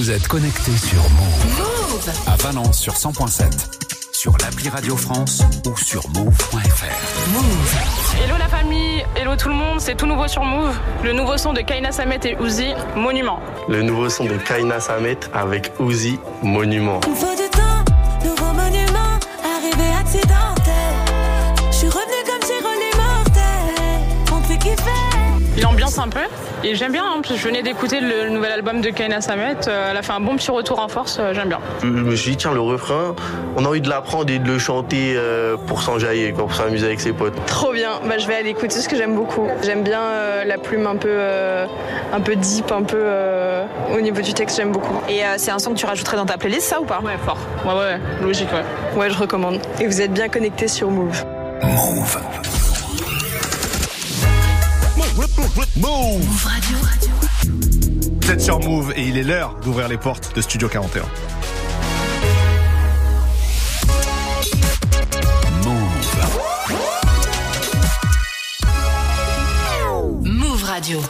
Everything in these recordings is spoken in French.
Vous êtes connecté sur Move. À Valence sur 100.7, sur l'appli Radio France ou sur move.fr. Hello la famille, hello tout le monde, c'est tout nouveau sur Move. Le nouveau son de Kaina Samet et Uzi, Monument. Le nouveau son de Kaina Samet avec Uzi, Monument. Ambiance un peu et j'aime bien. hein, je venais d'écouter le nouvel album de Kaina Samet. euh, elle a fait un bon petit retour en force, euh, j'aime bien. Je me suis dit, tiens, le refrain, on a envie de l'apprendre et de le chanter euh, pour s'enjailler, pour s'amuser avec ses potes. Trop bien, bah, je vais aller écouter ce que j'aime beaucoup. J'aime bien euh, la plume un peu, euh, un peu deep, un peu euh, au niveau du texte, j'aime beaucoup. Et euh, c'est un son que tu rajouterais dans ta playlist, ça ou pas? Ouais, fort. Ouais, ouais, logique, ouais. Ouais, je recommande. Et vous êtes bien connectés sur Move. Move. Move Vous êtes sur Move et il est l'heure d'ouvrir les portes de Studio 41. Move. Move Radio.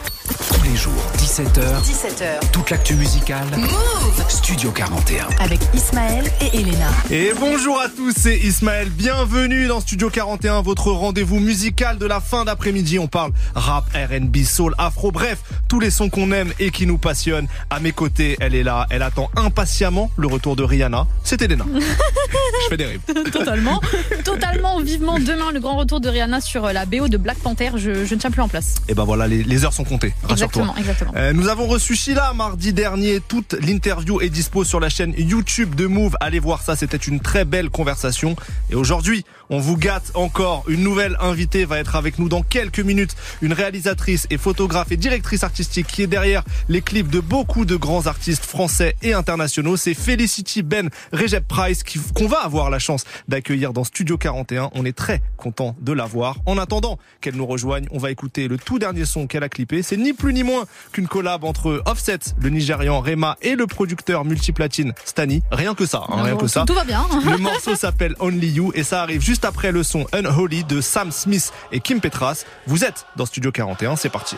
Tous les jours, 17h, 17h. toute l'actu musicale. Move Studio 41. avec Ismaël et Elena. Et bonjour à tous, c'est Ismaël. Bienvenue dans Studio 41, votre rendez-vous musical de la fin d'après-midi. On parle rap, R&B, soul, afro, bref, tous les sons qu'on aime et qui nous passionnent. À mes côtés, elle est là, elle attend impatiemment le retour de Rihanna. C'est Elena. Je fais des rimes. Totalement, totalement, vivement. Demain, le grand retour de Rihanna sur euh, la BO de Black Panther. Je, je ne tiens plus en place. Et ben voilà, les, les heures sont comptées. Rassure-toi. Exactement, exactement. Euh, nous avons reçu Sheila mardi dernier. Toute l'interview est dispo sur la chaîne YouTube de Move. Allez voir ça, c'était une très belle conversation. Et aujourd'hui, on vous gâte encore. Une nouvelle invitée va être avec nous dans quelques minutes. Une réalisatrice et photographe et directrice artistique qui est derrière les clips de beaucoup de grands artistes français et internationaux. C'est Felicity Ben Recep Price qui- qu'on va avoir la chance d'accueillir dans Studio 41. On est très content de la voir. En attendant qu'elle nous rejoigne, on va écouter le tout dernier son qu'elle a clippé. C'est ni plus ni moins qu'une collab entre Offset, le Nigérian Rema et le producteur multiplatine Stani. Rien que ça, hein, rien que ça. Tout va bien. Le morceau s'appelle Only You et ça arrive juste après le son Unholy de Sam Smith et Kim Petras. Vous êtes dans Studio 41, c'est parti.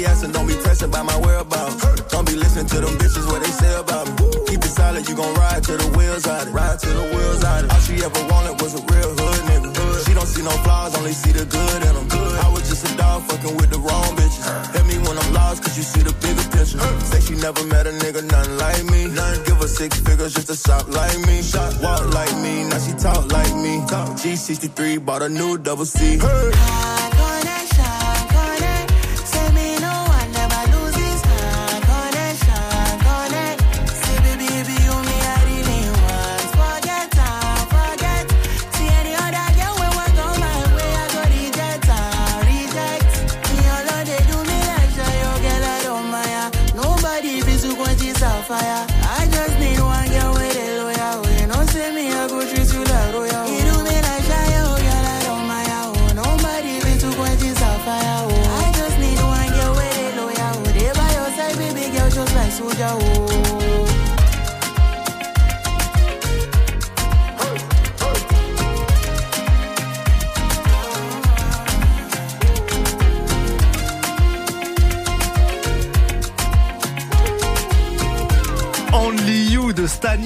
Be asking, don't be pressing by my whereabouts. Don't be listening to them bitches what they say about me. Keep it solid, you gon' ride till the wheels out it. Ride till the wheels out it. All she ever wanted was a real hood nigga. She don't see no flaws, only see the good in them. I was just a dog fucking with the wrong bitches. Hit me when I'm lost, cause you see the bigger picture. Say she never met a nigga, nothing like me. Nothing give her six figures just to shop like me. Shop, walk like me, now she talk like me. G63 bought a new double C. Connection,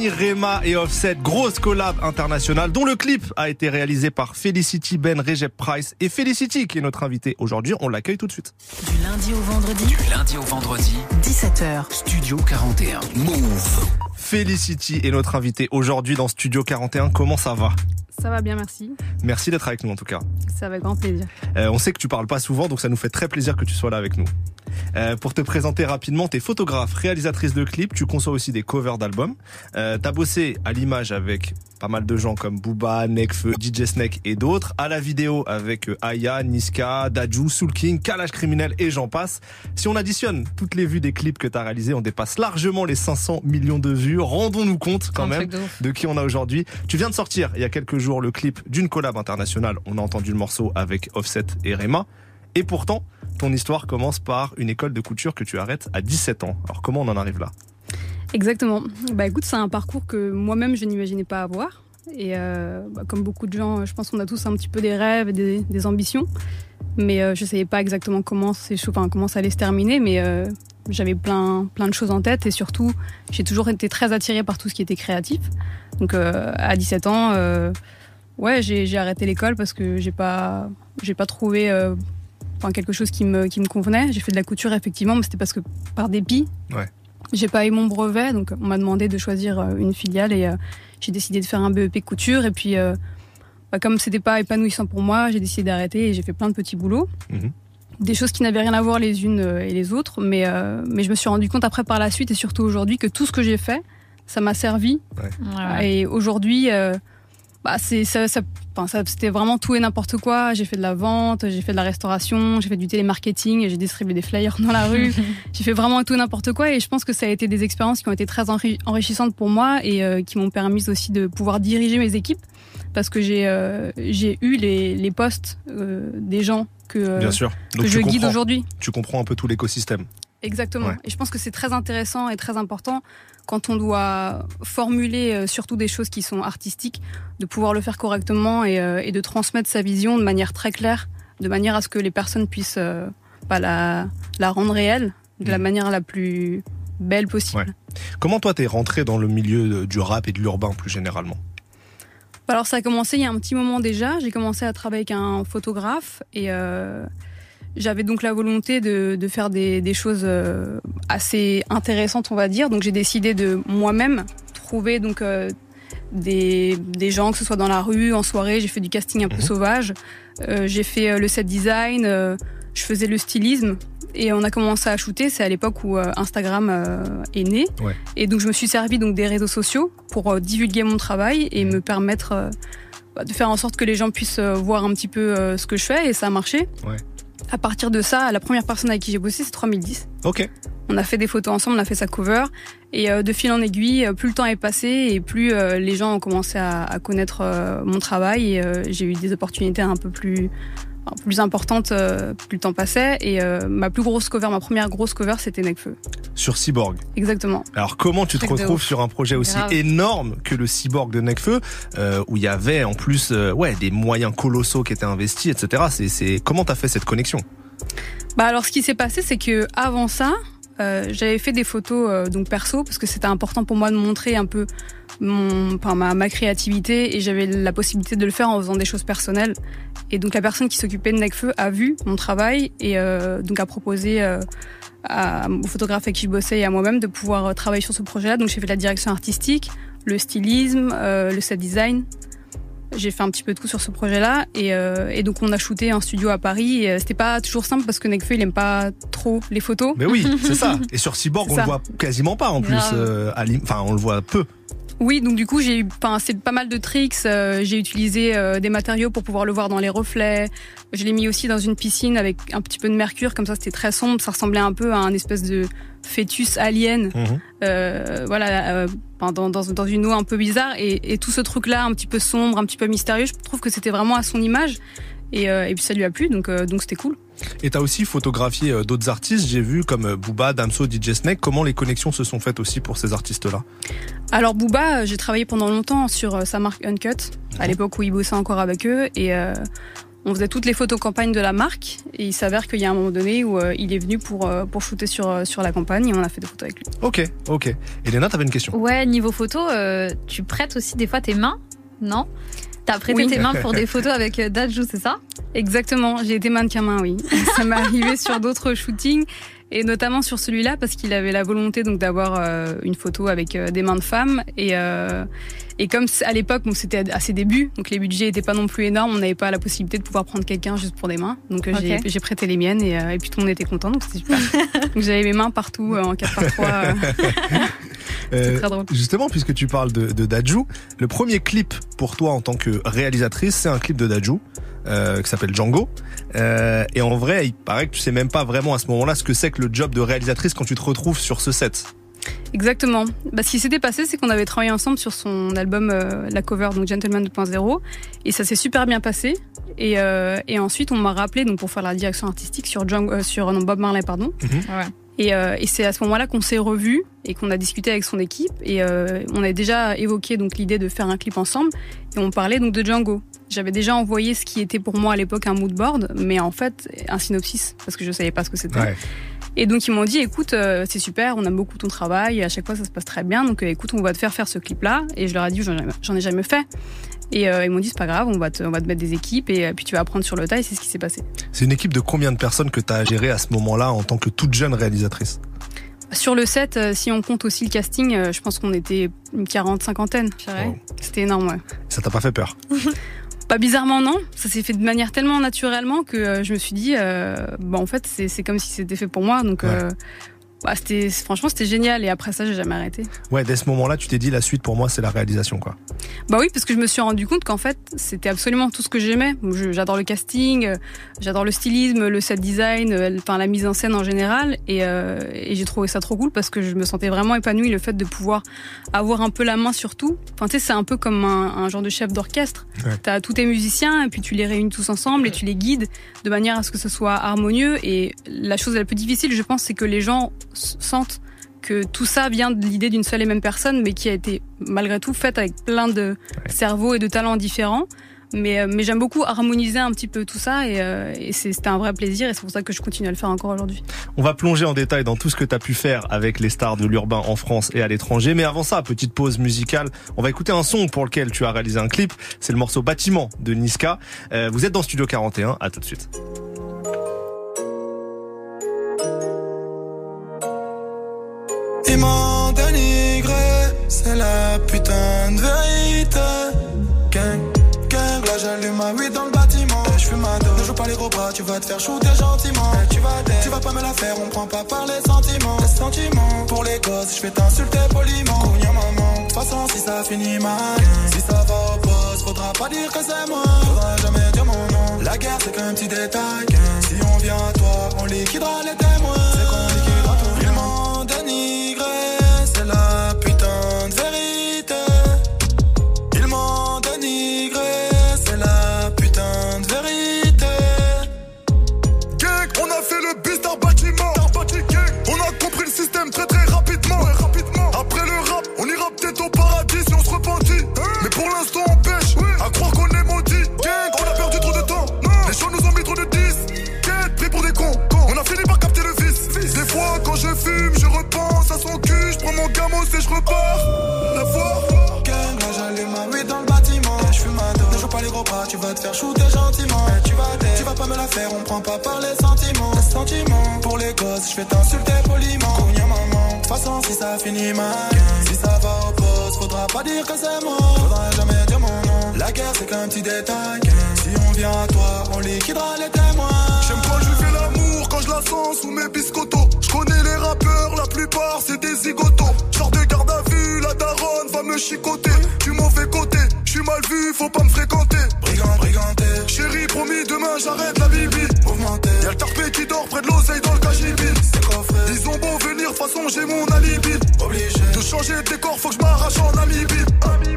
Rema et Offset, grosse collab internationale dont le clip a été réalisé par Felicity Ben, Recep Price et Felicity qui est notre invité aujourd'hui. On l'accueille tout de suite. Du lundi au vendredi, Du lundi au vendredi, 17h. Studio 41. Move. Felicity est notre invité aujourd'hui dans Studio 41. Comment ça va? Ça va bien, merci. Merci d'être avec nous en tout cas. Ça va grand plaisir. Euh, on sait que tu parles pas souvent, donc ça nous fait très plaisir que tu sois là avec nous. Euh, pour te présenter rapidement, t'es photographe, réalisatrice de clips, tu conçois aussi des covers d'albums. Euh, T'as bossé à l'image avec pas mal de gens comme Booba, Nekfeu, DJ Snake et d'autres. À la vidéo avec euh, Aya, Niska, Daju, Soul King, Kalash Criminel et j'en passe. Si on additionne toutes les vues des clips que t'as réalisés, on dépasse largement les 500 millions de vues. Rendons-nous compte quand même de qui on a aujourd'hui. Tu viens de sortir il y a quelques jours le clip d'une collab internationale. On a entendu le morceau avec Offset et Rema. Et pourtant, ton histoire commence par une école de couture que tu arrêtes à 17 ans. Alors comment on en arrive là? Exactement. Bah écoute, c'est un parcours que moi-même je n'imaginais pas avoir. Et euh, bah, comme beaucoup de gens, je pense qu'on a tous un petit peu des rêves des, des ambitions. Mais euh, je ne savais pas exactement comment, enfin, comment ça allait se terminer. Mais euh, j'avais plein, plein de choses en tête. Et surtout, j'ai toujours été très attirée par tout ce qui était créatif. Donc à 17 ans, ouais, j'ai arrêté l'école parce que j'ai pas, pas trouvé quelque chose qui me, qui me convenait. J'ai fait de la couture effectivement, mais c'était parce que par dépit. Ouais. J'ai pas eu mon brevet, donc on m'a demandé de choisir euh, une filiale et euh, j'ai décidé de faire un BEP couture. Et puis, euh, bah, comme c'était pas épanouissant pour moi, j'ai décidé d'arrêter et j'ai fait plein de petits boulots. Mhm. Des choses qui n'avaient rien à voir les unes et les autres, mais, euh, mais je me suis rendu compte après par la suite et surtout aujourd'hui que tout ce que j'ai fait, ça m'a servi. Et aujourd'hui, euh, bah, c'est ça, ça- enfin, ça- c'était vraiment tout et n'importe quoi. J'ai fait de la vente, j'ai fait de la restauration, j'ai fait du télémarketing, j'ai distribué des flyers dans la rue. j'ai fait vraiment tout et n'importe quoi et je pense que ça a été des expériences qui ont été très enri- enrichissantes pour moi et euh, qui m'ont permis aussi de pouvoir diriger mes équipes parce que j'ai euh, j'ai eu les, les postes euh, des gens que, euh, Bien sûr. que je guide aujourd'hui. Tu comprends un peu tout l'écosystème. Exactement. Ouais. Et je pense que c'est très intéressant et très important quand on doit formuler euh, surtout des choses qui sont artistiques, de pouvoir le faire correctement et, euh, et de transmettre sa vision de manière très claire, de manière à ce que les personnes puissent euh, pas la, la rendre réelle de la manière la plus belle possible. Comment toi t'es rentré dans le milieu du rap et de l'urbain plus généralement? Alors ça a commencé il y a un petit moment déjà. J'ai commencé à travailler avec un photographe et euh, j'avais donc la volonté de, de faire des, des choses euh, assez intéressantes, on va dire. Donc j'ai décidé de moi-même trouver donc euh, des, des gens, que ce soit dans la rue, en soirée. J'ai fait du casting un peu sauvage. Euh, j'ai fait le set design. euh, je faisais le stylisme et on a commencé à shooter. C'est à l'époque où Instagram est né. Ouais. Et donc je me suis servi donc des réseaux sociaux pour divulguer mon travail et me permettre bah, de faire en sorte que les gens puissent voir un petit peu ce que je fais et ça a marché. Ouais. À partir de ça, la première personne avec qui j'ai bossé, c'est 3010. Ok. On a fait des photos ensemble, on a fait sa cover. Et euh, de fil en aiguille, euh, plus le temps est passé et plus euh, les gens ont commencé à, à connaître mon travail. Et j'ai eu des opportunités un peu plus, plus importantes euh, plus le temps passait. Et euh, ma plus grosse cover, ma première grosse cover, c'était Necfeu. Sur Cyborg. Exactement. Alors comment tu te retrouves sur un projet aussi Grave. énorme que le Cyborg de Necfeu, euh, où il y avait en plus euh, ouais des moyens colossaux qui étaient investis, etc. C'est c'est comment t'as fait cette connexion? Bah alors ce qui s'est passé, c'est que avant ça, euh, j'avais fait des photos euh, donc perso parce que c'était important pour moi de montrer un peu mon, enfin, ma, ma créativité et j'avais la possibilité de le faire en faisant des choses personnelles. Et donc la personne qui s'occupait de Necfeu a vu mon travail et euh, donc a proposé euh, à, au photographe avec qui je bossais et à moi-même de pouvoir euh, travailler sur ce projet-là. Donc j'ai fait la direction artistique, le stylisme, euh, le set design. J'ai fait un petit peu de tout sur ce projet-là et, et donc on a shooté un studio à Paris. C'était pas toujours simple parce que Necfeu il aime pas trop les photos. Mais oui, c'est ça. Et sur Cyborg, on le voit quasiment pas en plus. Enfin, on le voit peu. Oui, donc du coup j'ai eu, enfin c'est pas mal de tricks. euh, j'ai utilisé euh, des matériaux pour pouvoir le voir dans les reflets. Je l'ai mis aussi dans une piscine avec un petit peu de mercure, comme ça c'était très sombre. Ça ressemblait un peu à un espèce de fœtus alien. Mhm. Euh, voilà, euh, dans, dans, dans une eau un peu bizarre. Et, et tout ce truc-là, un petit peu sombre, un petit peu mystérieux, je trouve que c'était vraiment à son image. Et, euh, et puis ça lui a plu, donc euh, donc c'était cool. Et t'as aussi photographié d'autres artistes, j'ai vu comme Booba, Damso, DJ Snake. Comment les connexions se sont faites aussi pour ces artistes-là? Alors Booba, euh, j'ai travaillé pendant longtemps sur euh, sa marque Uncut, à l'époque où il bossait encore avec eux, et euh, on faisait toutes les photos campagnes de la marque. Et il s'avère qu'il y a un moment donné où euh, il est venu pour euh, pour shooter sur sur la campagne, et on a fait des photos avec lui. Ok, ok. Elena, t'avais une question Ouais, niveau photo, euh, tu prêtes aussi des fois tes mains, non? T'as prêté Oui. tes mains pour des photos avec Dajou, c'est ça? Exactement, j'ai été mannequin main, oui. Ça m'est arrivé sur d'autres shootings et notamment sur celui-là parce qu'il avait la volonté donc d'avoir euh, une photo avec euh, des mains de femmes et euh, et comme à l'époque bon, c'était à ses débuts donc les budgets étaient pas non plus énormes, on n'avait pas la possibilité de pouvoir prendre quelqu'un juste pour des mains donc j'ai- prêté les miennes et, et puis tout le monde était content donc c'était super. donc j'avais mes mains partout en 4 par 3 euh. Euh, très drôle. Justement, puisque tu parles de, de Dajou, le premier clip pour toi en tant que réalisatrice, c'est un clip de Dajou. Euh, qui s'appelle Django Euh, et en vrai il paraît que tu sais même pas vraiment à ce moment-là ce que c'est que le job de réalisatrice quand tu te retrouves sur ce set Exactement. Bah, ce qui s'était passé, c'est qu'on avait travaillé ensemble sur son album, euh, la cover, donc Gentleman 2.0, et ça s'est super bien passé. Et, euh, et ensuite, on m'a rappelé donc pour faire la direction artistique sur, Django- euh, sur non, Bob Marley, pardon. Ouais. Et, euh, et c'est à ce moment-là qu'on s'est revus et qu'on a discuté avec son équipe. Et euh, on a déjà évoqué donc l'idée de faire un clip ensemble. Et on parlait donc de Django. J'avais déjà envoyé ce qui était pour moi à l'époque un mood board, mais en fait un synopsis parce que je savais pas ce que c'était. Ouais. Et donc ils m'ont dit, écoute, euh, c'est super, on aime beaucoup ton travail, et à chaque fois ça se passe très bien, donc écoute, on va te faire faire ce clip-là. Et je leur ai dit, j'en ai, j'en ai jamais fait. Et euh, ils m'ont dit, c'est pas grave, on va, te, on va te mettre des équipes, et euh, puis tu vas apprendre sur le tas, et c'est ce qui s'est passé. c'est une équipe de combien de personnes que t'as géré à ce moment-là en tant que toute jeune réalisatrice? Sur le set, euh, si on compte aussi le casting, je pense qu'on était une quarante, cinquantaine. Wow. C'était énorme, ouais. ça t'a pas fait peur? Pas bizarrement, non. Ça s'est fait de manière tellement naturellement que je me suis dit, euh, bah, en fait, c'est comme si c'était fait pour moi. Donc, euh, bah, c'était, franchement, c'était génial. Et après ça, j'ai jamais arrêté. ouais dès ce moment-là tu t'es dit la suite pour moi c'est la réalisation quoi Bah oui, parce que je me suis rendu compte qu'en fait, c'était absolument tout ce que j'aimais. J'adore le casting, euh, j'adore le stylisme, le set design, euh, enfin la mise en scène en général, et, euh, et j'ai trouvé ça trop cool parce que je me sentais vraiment épanouie le fait de pouvoir avoir un peu la main sur tout. Enfin, tu sais, c'est un peu comme un, un genre de chef d'orchestre. Ouais. T'as tous tes musiciens et puis tu les réunis tous ensemble et tu les guides de manière à ce que ce soit harmonieux. Et la chose la plus difficile, je pense, c'est que les gens sentent que tout ça vient de l'idée d'une seule et même personne, mais qui a été malgré tout faite avec plein de cerveaux et de talents différents. Mais, euh, mais j'aime beaucoup harmoniser un petit peu tout ça et, euh, et c'était un vrai plaisir et c'est pour ça que je continue à le faire encore aujourd'hui. On va plonger en détail dans tout ce que tu as pu faire avec les stars de l'urbain en France et à l'étranger. Mais avant ça, petite pause musicale, on va écouter un son pour lequel tu as réalisé un clip. C'est le morceau Bâtiment de Niska. Euh, vous êtes dans Studio 41, à tout de suite. Ils m'ont dénigré, c'est la putain de vérité. Gang, gang, là j'allume ma weed dans le bâtiment. Je fume ma ne joue pas les gros bras, tu vas te faire shooter gentiment. Tu vas tu vas pas me la faire, on prend pas par les sentiments. Les sentiments, pour les gosses, je vais t'insulter poliment. Maman, de toute façon si ça finit mal, si ça va au poste, faudra pas dire que c'est moi. Faudra jamais dire mon nom. La guerre c'est qu'un petit détail. Si on vient à toi, on liquidera les témoins. On prend pas par les sentiments. Les sentiments, pour les gosses, je vais t'insulter poliment. Cogna maman, de façon si ça finit mal, si ça va au poste, faudra pas dire que c'est moi. Faudra jamais dire mon nom. La guerre c'est qu'un petit détail. Si on vient à toi, on liquidera les témoins. J'aime quand je fais l'amour, quand je la sens sous mes biscottos. Je connais les rappeurs, la plupart c'est des zigotos. Genre de garde à vue, la daronne va me chicoter. Du mauvais côté, je suis mal vu, faut pas me fréquenter. Promis, demain j'arrête la bibi. Y'a le tarpé qui dort près de l'oseille dans le coffré. Ils ont beau venir, façon j'ai mon alibi. Obligé. De changer de décor, faut que je m'arrache en Namibie.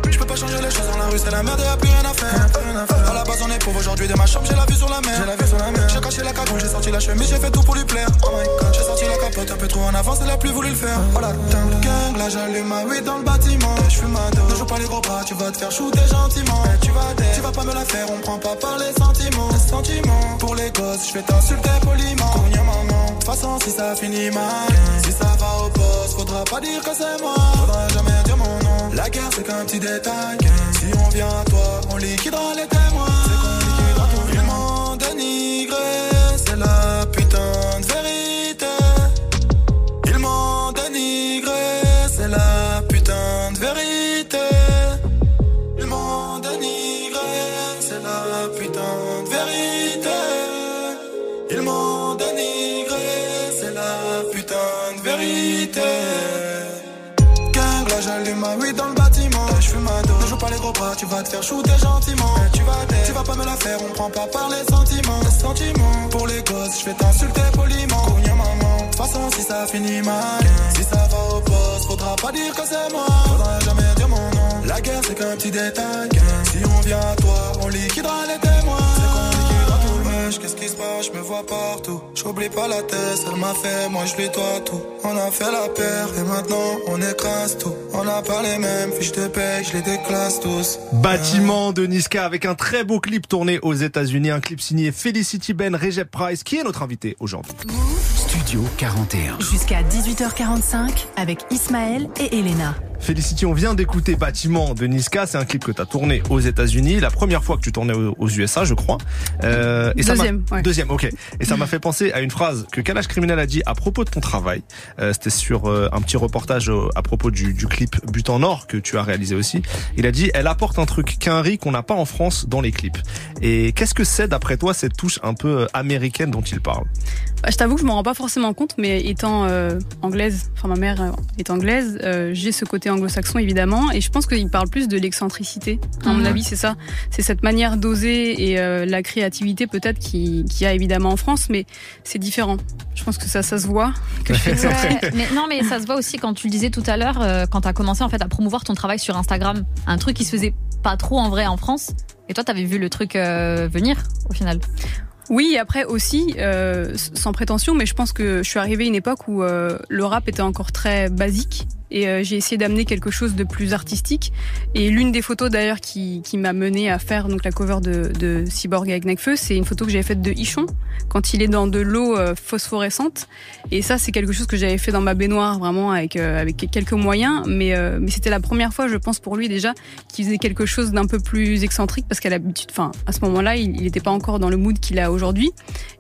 Je peux pas changer les choses dans la rue, c'est la merde, y'a plus rien à faire. À la base, on est pauvre aujourd'hui, de ma chambre, j'ai la vue sur la mer. J'ai la vue sur la mer. J'ai caché la cagoule, j'ai sorti la chemise, j'ai fait tout pour lui plaire. Oh my god, j'ai sorti la capote un peu trop en avance, elle a plus voulu le faire. Oh la dingue, gang, là j'allume ma weed dans le bâtiment. Je fume ma dos, ne joue pas les gros bras, tu vas te faire shooter gentiment. Tu vas tu vas pas me la faire, on prend pas par les sentiments. Les sentiments, pour les gosses, je vais t'insulter poliment. Cogna maman, de toute façon si ça finit mal, si ça va au poste, faudra pas dire que c'est moi. Faudra jamais dire mon nom. La guerre c'est qu'un petit détail. Si on vient à toi, on liquidera les témoins. Tu vas te faire shooter gentiment. Tu vas tu vas pas me la faire, on prend pas par les sentiments. Les sentiments, pour les gosses, je vais t'insulter poliment. Cogna maman, de toute façon si ça finit mal, si ça va au poste, faudra pas dire que c'est moi. Faudra jamais dire mon nom. La guerre c'est qu'un petit détail. Si on vient à toi, on liquidera les témoins. Qu'est-ce qui se passe, je me vois partout. J'oublie pas la tête, elle m'a fait, moi je lui dois tout. On a fait la paire et maintenant on écrase tout. On a pas les mêmes fiches de paie, je les déclasse tous. Bâtiment de Niska avec un très beau clip tourné aux États-Unis, un clip signé Felicity Ben Recep Price, qui est notre invité aujourd'hui. Studio 41. Jusqu'à 18h45 avec Ismaël et Elena. Felicity, on vient d'écouter Bâtiment de Niska. C'est un clip que tu as tourné aux États-Unis. La première fois que tu tournais aux USA, je crois. Euh, et ça m'a- Deuxième, ouais. Deuxième, ok. Et ça m'a fait penser à une phrase que Kalash Criminel a dit à propos de ton travail. Euh, C'était sur euh, un petit reportage euh, à propos du, du clip But en or que tu as réalisé aussi. Il a dit elle apporte un truc qu'un riz qu'on n'a pas en France dans les clips. Et qu'est-ce que c'est d'après toi cette touche un peu euh, américaine dont il parle? Bah, je t'avoue que je m'en rends pas forcément compte, mais étant euh, anglaise, enfin ma mère est anglaise, euh, j'ai ce côté anglo-saxon évidemment, et je pense qu'il parle plus de l'excentricité. À mon Mhm. avis, c'est ça. C'est cette manière d'oser et euh, la créativité peut-être qui qu'il y a évidemment en France, mais c'est différent. Je pense que ça, ça se voit. Que je fais ça. Ouais, mais non, mais ça se voit aussi quand tu le disais tout à l'heure, euh, quand tu as commencé en fait à promouvoir ton travail sur Instagram, un truc qui se faisait pas trop en vrai en France. Et toi, t'avais vu le truc euh, venir au final. Oui, après aussi, euh, sans prétention, mais je pense que je suis arrivée à une époque où euh, le rap était encore très basique et euh, j'ai essayé d'amener quelque chose de plus artistique. Et l'une des photos d'ailleurs qui, qui m'a mené à faire donc la cover de, de Cyborg avec Necfeu, c'est une photo que j'avais faite de Ichon quand il est dans de l'eau euh, phosphorescente. Et ça, c'est quelque chose que j'avais fait dans ma baignoire vraiment avec euh, avec quelques moyens, mais mais c'était la première fois, je pense pour lui déjà, qu'il faisait quelque chose d'un peu plus excentrique parce qu'à l'habitude, enfin à ce moment-là, il n'était pas encore dans le mood qu'il a aujourd'hui.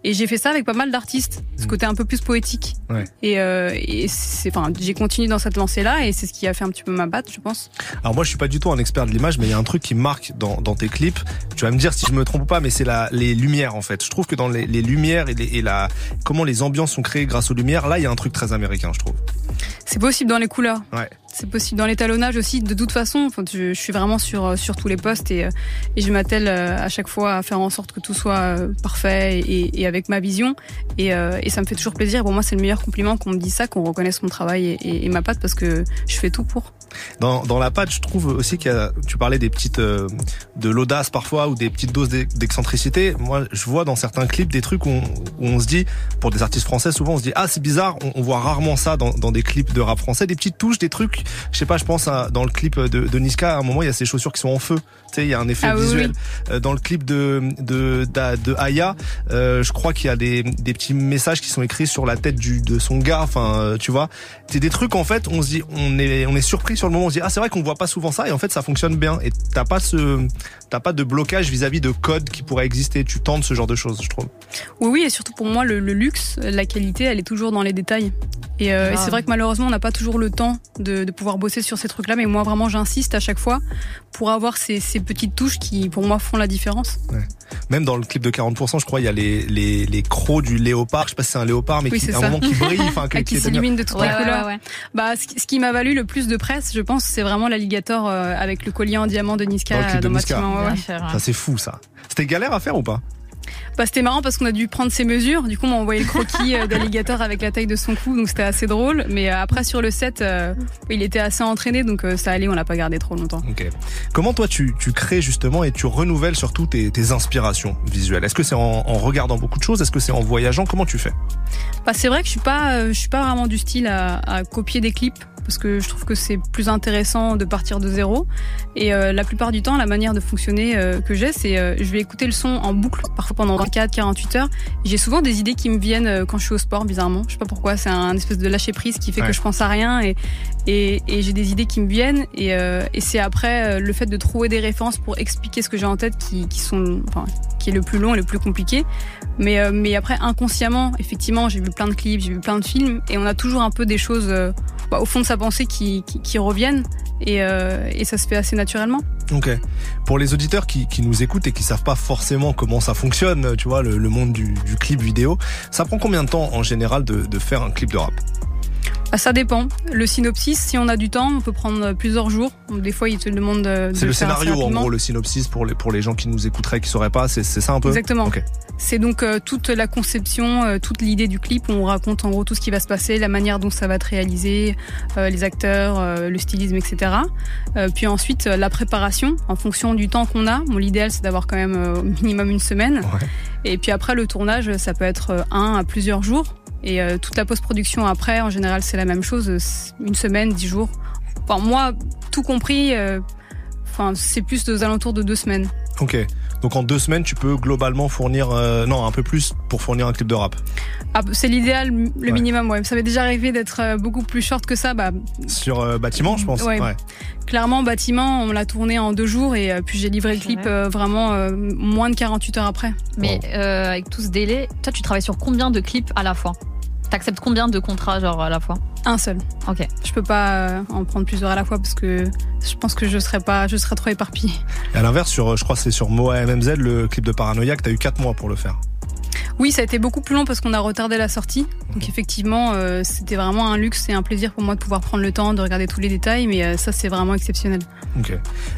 Et j'ai fait ça avec pas mal d'artistes, ce mmh. côté un peu plus poétique. Ouais. Et, et c'est, enfin, j'ai continué dans cette lancée là et c'est ce qui a fait un petit peu ma batte, je pense. Alors moi, je suis pas du tout un expert de l'image, mais il y a un truc qui marque dans, dans, tes clips. Tu vas me dire si je me trompe pas, mais c'est la les lumières en fait. Je trouve que dans les, les lumières et, les, et la comment les ambiances sont créées grâce aux lumières, là, il y a un truc très américain, je trouve. C'est possible dans les couleurs. Ouais c'est possible dans l'étalonnage aussi. De toute façon, je, je, suis vraiment sur euh, sur tous les postes et, euh, je m'attelle euh, à chaque fois à faire en sorte que tout soit parfait et, et avec ma vision. Et, et, ça me fait toujours plaisir. Pour moi, c'est le meilleur compliment qu'on me dise ça, qu'on reconnaisse mon travail et, ma patte parce que je fais tout pour. Dans, dans la patte, je trouve aussi qu'il y a, tu parlais des petites, de l'audace parfois ou des petites doses d'excentricité. Moi, je vois dans certains clips des trucs où on, où on, se dit, pour des artistes français, souvent on se dit, ah, c'est bizarre, on, on, voit rarement ça dans, dans des clips de rap français, des petites touches, des trucs je sais pas, je pense à, dans le clip de, de Niska, à un moment il y a ses chaussures qui sont en feu. Tu sais, il y a un effet ah visuel. Euh, dans le clip de de de, Aya, euh, je crois qu'il y a des, des petits messages qui sont écrits sur la tête du de son gars. Enfin, euh, tu vois, c'est des trucs en fait. On se dit, on est on est surpris sur le moment. On se dit ah c'est vrai qu'on voit pas souvent ça et en fait ça fonctionne bien. Et t'as pas ce t'as pas de blocage vis-à-vis de code qui pourrait exister. Tu tentes ce genre de choses, je trouve. Oui oui et surtout pour moi le, le luxe, la qualité, elle est toujours dans les détails. Et, euh, et c'est vrai que malheureusement on n'a pas toujours le temps de, de pouvoir bosser sur ces trucs-là, mais moi vraiment j'insiste à chaque fois pour avoir ces, ces, petites touches qui pour moi font la différence. Ouais. Même dans le clip de 40%, je crois, il y a les, les, les crocs du léopard. Je sais pas si c'est un léopard, mais qui, un moment qui brille, enfin, qui, qui s'illumine de toutes les couleurs. Bah, ce, qui m'a valu le plus de presse, je pense, c'est vraiment l'alligator euh, avec le collier en diamant de Niska dans, le Ça c'est fou, ça. C'était galère à faire ou pas? Bah, c'était marrant parce qu'on a dû prendre ses mesures. Du coup, on m'a envoyé le croquis euh, d'alligator avec la taille de son cou, donc c'était assez drôle. Mais euh, après, sur le set, euh, il était assez entraîné, donc ça allait, on l'a pas gardé trop longtemps. Ok. Comment toi, tu, tu crées justement et tu renouvelles surtout tes, tes inspirations visuelles? Est-ce que c'est en, en, regardant beaucoup de choses? Est-ce que c'est en voyageant? Comment tu fais? Bah, C'est vrai que je suis pas, je suis pas vraiment du style à, à copier des clips parce que je trouve que c'est plus intéressant de partir de zéro. Et euh, la plupart du temps, la manière de fonctionner euh, que j'ai, c'est euh, je vais écouter le son en boucle, parfois pendant 24, 48 heures. J'ai souvent des idées qui me viennent quand je suis au sport, bizarrement. Je sais pas pourquoi, c'est un espèce de lâcher prise qui fait que je pense à rien et, et, et j'ai des idées qui me viennent. Et, et c'est après le fait de trouver des références pour expliquer ce que j'ai en tête qui, qui sont, enfin, qui est le plus long et le plus compliqué. Mais, mais après, inconsciemment, effectivement, j'ai vu plein de clips, j'ai vu plein de films et on a toujours un peu des choses bah, au fond de sa pensée qui, reviennent et, euh, et, ça se fait assez naturellement. Ok. Pour les auditeurs qui, nous écoutent et qui savent pas forcément comment ça fonctionne, tu vois, le, monde du, clip vidéo, ça prend combien de temps en général de, faire un clip de rap? Ça dépend. Le synopsis, si on a du temps, on peut prendre plusieurs jours. Des fois, il te demande de. C'est le scénario, en gros, le synopsis pour les, pour les gens qui nous écouteraient, qui sauraient pas. C'est ça un peu? Exactement. C'est donc euh, toute la conception, euh, toute l'idée du clip. On raconte en gros tout ce qui va se passer, la manière dont ça va être réalisé, euh, les acteurs, le stylisme, etc. puis ensuite, la préparation en fonction du temps qu'on a. Bon, l'idéal, c'est d'avoir quand même au minimum une semaine. Ouais. Et puis après, le tournage, ça peut être un à plusieurs jours. Et euh, toute la post-production après, en général, c'est la même chose, une semaine, dix jours. Enfin, moi, tout compris, euh, c'est plus aux alentours de deux semaines. Ok. Donc en deux semaines, tu peux globalement fournir, euh, non, un peu plus pour fournir un clip de rap. Ah, c'est l'idéal, le minimum. Ouais. Ça m'est déjà arrivé d'être euh, beaucoup plus short que ça. Bah, Sur euh, bâtiment, je pense. Ouais. Clairement, bâtiment, on l'a tourné en deux jours et puis j'ai livré le clip vraiment moins de 48 heures après. Mais avec tout ce délai, toi, tu travailles sur combien de clips à la fois? T'acceptes combien de contrats genre à la fois? Un seul. Ok. Je peux pas euh, en prendre plusieurs à la fois parce que je pense que je serais pas, je serais trop éparpillé. À l'inverse, sur, je crois que c'est sur Moa MMZ, le clip de Paranoïaque, t'as eu 4 mois pour le faire. Oui, ça a été beaucoup plus long parce qu'on a retardé la sortie. Donc effectivement, euh, c'était vraiment un luxe et un plaisir pour moi de pouvoir prendre le temps de regarder tous les détails, mais euh, ça c'est vraiment exceptionnel. Ok.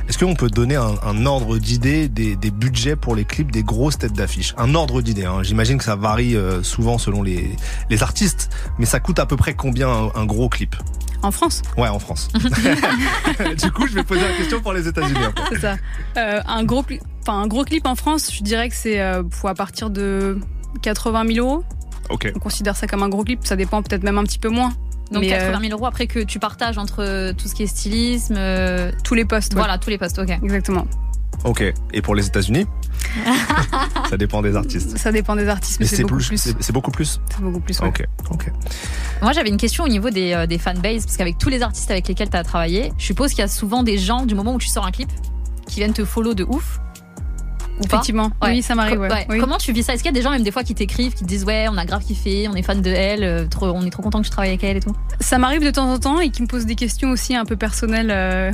Est-ce qu'on peut donner un, un ordre d'idée des, des, budgets pour les clips des grosses têtes d'affiche? Un ordre d'idée. Hein. J'imagine que ça varie euh, souvent selon les, les artistes, mais ça coûte à peu près combien un, un gros clip? En France? Ouais, en France. du coup, je vais poser la question pour les États-Unis. C'est ça. Un gros, enfin un gros clip en France, je dirais que c'est à partir de 80 000 euros. Ok. On considère ça comme un gros clip, ça dépend peut-être même un petit peu moins. Donc Mais, 80 euh, 000 euros après que tu partages entre euh, tout ce qui est stylisme. euh, tous les postes. ouais. Voilà, tous les postes, ok. Exactement. Ok. Et pour les États-Unis? Ça dépend des artistes. Ça dépend des artistes, mais, Mais c'est beaucoup plus. plus. C'est c'est beaucoup plus? C'est beaucoup plus. ouais. Ok. Ok. Moi, j'avais une question au niveau des, euh, des fanbases, parce qu'avec tous les artistes avec lesquels tu as travaillé, je suppose qu'il y a souvent des gens, du moment où tu sors un clip, qui viennent te follow de ouf. Ou pas Effectivement. Oui, ça m'arrive, Co- ouais. Oui. Comment tu vis ça? Est-ce qu'il y a des gens, même des fois, qui t'écrivent, qui te disent Ouais, on a grave kiffé, on est fan de elle, euh, trop, on est trop content que tu travailles avec elle et tout? Ça m'arrive de temps en temps et qui me posent des questions aussi un peu personnelles euh,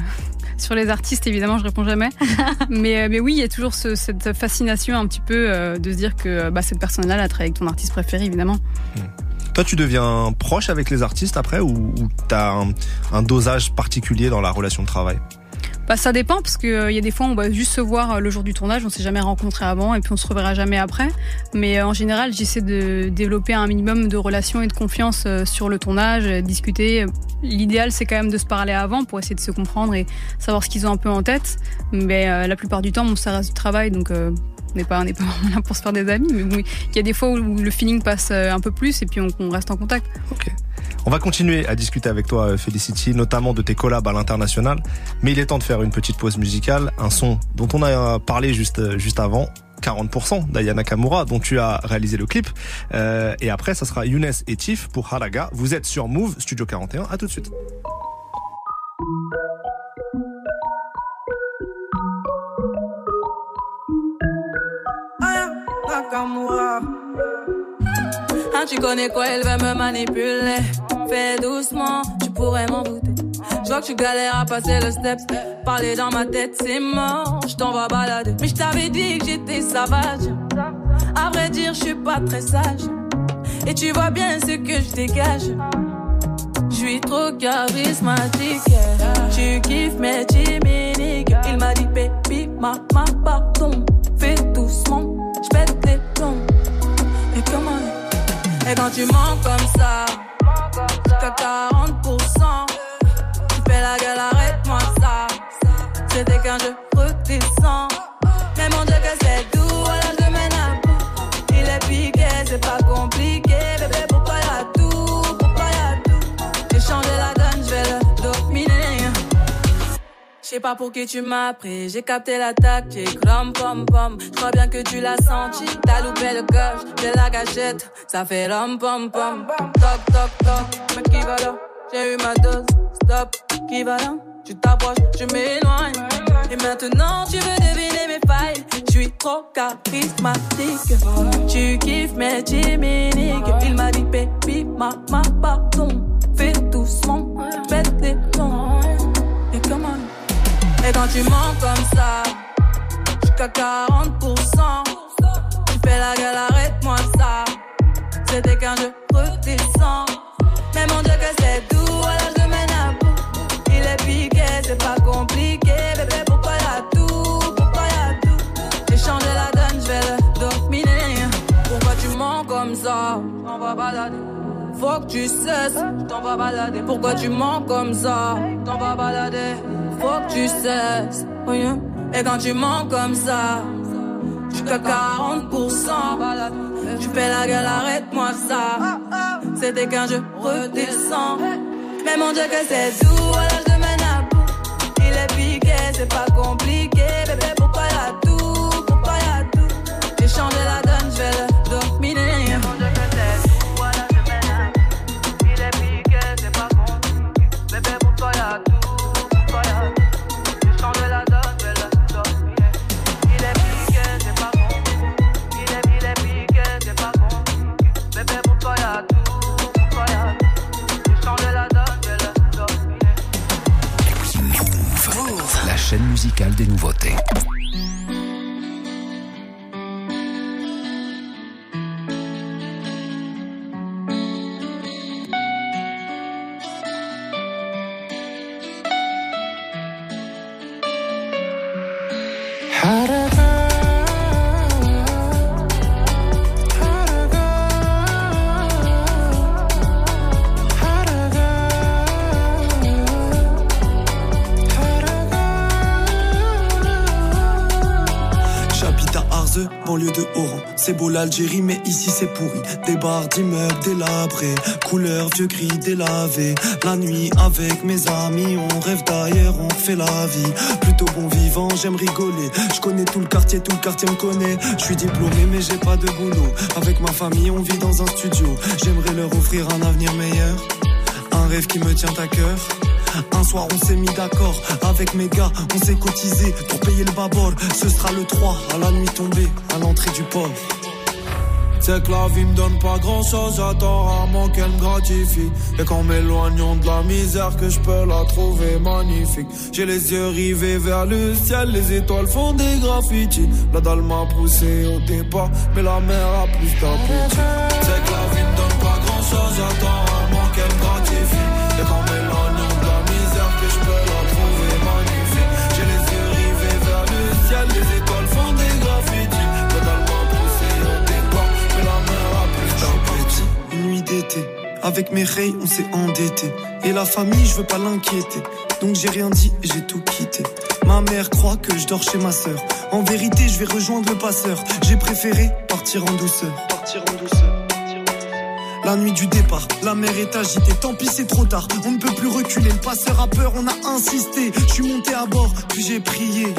sur les artistes. Évidemment, je réponds jamais. mais, euh, mais oui, il y a toujours ce- cette fascination un petit peu euh, de se dire que bah, cette personne-là, elle a travaillé avec ton artiste préféré, évidemment. Toi, tu deviens proche avec les artistes après ou, ou t'as un, un dosage particulier dans la relation de travail? Bah, ça dépend parce que euh, y a des fois on va juste se voir euh, le jour du tournage, on s'est jamais rencontré avant et puis on se reverra jamais après. Mais euh, en général, j'essaie de développer un minimum de relations et de confiance euh, sur le tournage, discuter. L'idéal, c'est quand même de se parler avant pour essayer de se comprendre et savoir ce qu'ils ont un peu en tête. Mais la plupart du temps, bon, ça reste du travail, donc on n'est pas, on pas là pour se faire des amis. Mais bon, il y a des fois où le feeling passe un peu plus et puis on, on reste en contact. On va continuer à discuter avec toi, euh, Felicity, notamment de tes collabs à l'international. Mais il est temps de faire une petite pause musicale. Un son dont on a parlé juste, euh, avant. 40% d'Ayana Kamura, dont tu as réalisé le clip. Euh, et après, ça sera Younes et Tiff pour Haraga. Vous êtes sur Move, Studio 41. À tout de suite. Ah, tu connais quoi, elle va me manipuler. Fais doucement, tu pourrais m'en douter. Je vois que tu galères à passer le step. Parler dans ma tête, c'est mort. Je t'en vais balader. Mais je t'avais dit que j'étais sauvage. À vrai dire, je suis pas très sage. Et tu vois bien ce que je dégage. Je suis trop charismatique. Tu kiffes mes chimiques. Il m'a dit, baby, maman, pardon. Fais doucement, Et quand tu mens comme ça, jusqu'à 40%, tu fais la gueule, arrête-moi ça. C'était qu'un jeu redescend. Mais mon Dieu, que c'est sais pas pour qui tu m'as pris, j'ai capté la tactique, rom pom pom. Je crois bien que tu l'as senti, t'as loupé le coche, j'ai la gâchette, ça fait rom pom pom. Toc toc toc, mais qui va là? J'ai eu ma dose, stop, qui va là? Tu t'approches, je m'éloigne. Et maintenant tu veux deviner mes failles, je suis trop charismatique. Tu kiffes mes chimiques, il m'a dit baby, maman, pardon. Fais doucement, pète les et quand tu mens comme ça, jusqu'à 40%, tu fais la gueule, arrête-moi ça. C'était qu'un jeu redescend. Mais mon Dieu, que c'est doux, alors je mène à bout. Il est piqué, c'est pas compliqué. Bébé, pourquoi y'a tout Pourquoi y'a tout? J'ai changé la donne, je vais le dominer. Pourquoi tu mens comme ça? On va balader. Faut que tu cesses, t'en vas balader. Pourquoi tu mens comme ça? T'en vas balader. Faut que tu cesses. yeah. Et quand tu mens comme ça, jusqu'à 40%, tu fais la gueule, arrête-moi ça. C'était qu'un jeu redescend. Mais mon Dieu, que c'est doux, alors je mène à bout. Il est piqué, c'est pas compliqué. Bébé, pourquoi y'a tout? Pourquoi y'a tout? J'ai changé la donne, je vais le des nouveautés. C'est beau l'Algérie, mais ici c'est pourri. Des bars d'immeubles délabrés, couleur vieux gris délavé. La nuit avec mes amis, on rêve d'ailleurs, on fait la vie. Plutôt bon vivant, j'aime rigoler. Je connais tout le quartier, tout le quartier me connaît. Je suis diplômé, mais j'ai pas de boulot. Avec ma famille, on vit dans un studio. J'aimerais leur offrir un avenir meilleur. Un rêve qui me tient à cœur. Un soir on s'est mis d'accord avec mes gars, on s'est cotisé pour payer le babord. Ce sera le 3 à la nuit tombée, à l'entrée du port. C'est que la vie me donne pas grand chose, j'attends rarement qu'elle me gratifie. Et qu'en m'éloignant de la misère, que je peux la trouver magnifique. J'ai les yeux rivés vers le ciel, les étoiles font des graffitis. La dalle m'a poussé au départ, mais la mer a plus d'appétit. C'est que la vie me donne pas grand chose, j'attends rarement qu'elle me Avec mes rays, on s'est endetté. Et la famille, je veux pas l'inquiéter. Donc j'ai rien dit et j'ai tout quitté. Ma mère croit que je dors chez ma sœur. En vérité, je vais rejoindre le passeur. J'ai préféré partir en douceur. Partir en douceur. La nuit du départ, la mer est agitée, tant pis c'est trop tard, on ne peut plus reculer, le passeur a peur, on a insisté, je suis monté à bord, puis j'ai prié.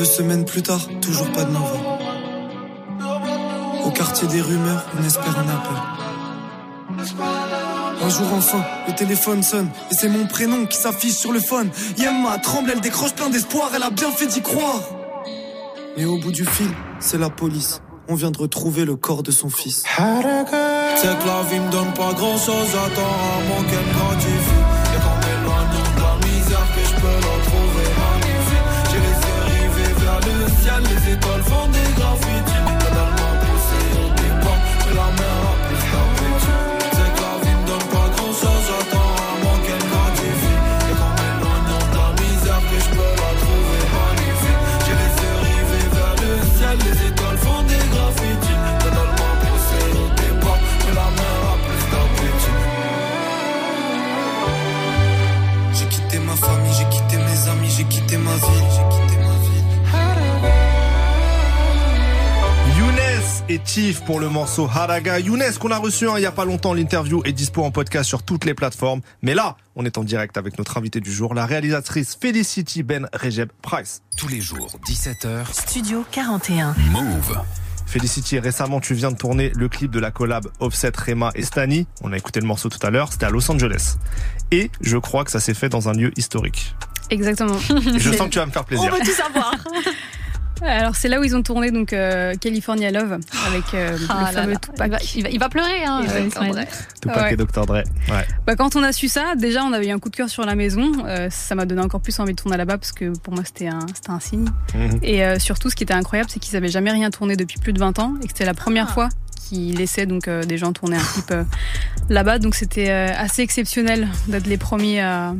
Deux semaines plus tard, toujours pas de nouvelles. Au quartier des rumeurs, on espère un appel. Un jour enfin, le téléphone sonne et c'est mon prénom qui s'affiche sur le phone. Yemma tremble, elle décroche plein d'espoir, elle a bien fait d'y croire. Mais au bout du fil, c'est la police. On vient de retrouver le corps de son fils. C'est que la vie me donne pas grand chose, j'attends rarement qu'elle Pour le morceau Haraga. Younes qu'on a reçu hein, il y a pas longtemps, l'interview est dispo en podcast sur toutes les plateformes. Mais là, on est en direct avec notre invité du jour, la réalisatrice Felicity Ben Rejeb Price. Tous les jours, 17h, Studio 41. Move. Felicity, récemment tu viens de tourner le clip de la collab Offset, Rema et Stani. On a écouté le morceau tout à l'heure, c'était à Los Angeles. Et je crois que ça s'est fait dans un lieu historique. Exactement. Je sens que tu vas me faire plaisir. On veut tout savoir. Alors c'est là où ils ont tourné donc euh, California Love avec euh, Ah le là fameux là. Tupac. Il va, il va- il va pleurer, hein, Et Dr. Ismaël. Dre. Tupac Ouais. et Dr. Dre. Ouais. Bah, quand on a su ça, déjà on avait eu un coup de cœur sur la maison. Euh, ça m'a donné encore plus envie de tourner là-bas parce que pour moi c'était un, c'était un signe. Mhm. Et euh, surtout, ce qui était incroyable, c'est qu'ils avaient jamais rien tourné depuis plus de 20 ans et que c'était la première Ah. fois qu'ils laissaient donc euh, des gens tourner un clip euh, là-bas. Donc c'était euh, assez exceptionnel d'être les premiers à,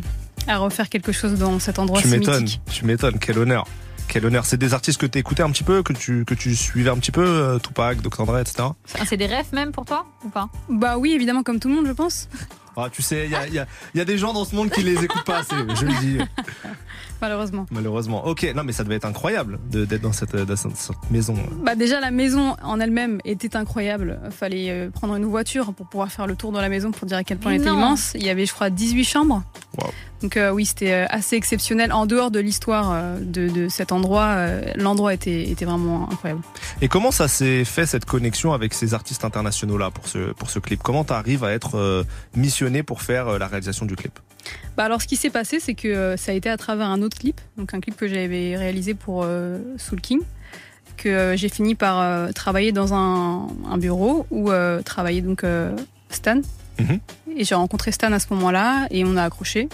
à refaire quelque chose dans cet endroit Tu si m'étonnes, tu m'étonnes, quel honneur. Quel honneur. C'est des artistes que tu écoutais un petit peu, que tu, que tu suivais un petit peu, euh, Tupac, Dr. Dre, etc. Ah, C'est des rêves même pour toi ou pas? Bah oui, évidemment, comme tout le monde, je pense. Ah, tu sais, il y a, il y a- il y a des gens dans ce monde qui les écoutent pas assez, je le dis, Malheureusement. malheureusement. Ok, non mais ça devait être incroyable de- d'être dans cette, dans cette- maison. Bah déjà la maison en elle-même était incroyable. Fallait euh, prendre une voiture pour pouvoir faire le tour dans la maison pour dire à quel point elle était immense. Il y avait je crois 18 chambres. Wow. Donc euh, oui c'était euh, assez exceptionnel. En dehors de l'histoire de, de cet endroit, l'endroit était, était vraiment incroyable. Et comment ça s'est fait cette connexion avec ces artistes internationaux là pour ce, pour ce clip? Comment tu arrives à être euh, missionné pour faire euh, la réalisation du clip Bah alors ce qui s'est passé c'est que euh, ça a été à travers un autre clip, donc un clip que j'avais réalisé pour euh, Soul King que j'ai fini par travailler dans un, un bureau où travaillait donc Stan. Mhm. Et j'ai rencontré Stan à ce moment-là et on a accroché.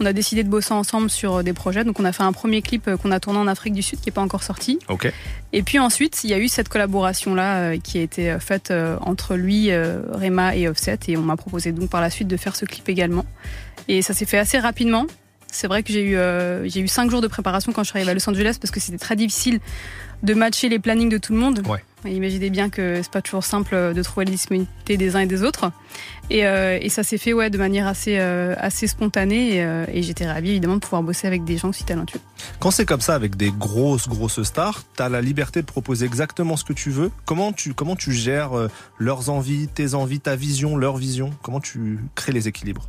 On a décidé de bosser ensemble sur euh, des projets. Donc on a fait un premier clip euh, qu'on a tourné en Afrique du Sud qui n'est pas encore sorti. Ok. Et puis ensuite, il y a eu cette collaboration-là euh, qui a été faite entre lui, Rema et Offset. Et on m'a proposé donc par la suite de faire ce clip également. Et ça s'est fait assez rapidement. C'est vrai que j'ai eu, euh, j'ai eu cinq jours de préparation quand je suis arrivée à Los Angeles parce que c'était très difficile de matcher les plannings de tout le monde. Ouais. Imaginez bien que c'est pas toujours simple de trouver les disponibilités des uns et des autres. Et, euh, et ça s'est fait ouais, de manière assez, euh, assez spontanée. Et, euh, et j'étais ravie évidemment de pouvoir bosser avec des gens aussi talentueux. Quand c'est comme ça avec des grosses grosses stars, t'as la liberté de proposer exactement ce que tu veux. Comment tu comment tu gères euh, leurs envies, tes envies, ta vision, leur vision? Comment tu crées les équilibres?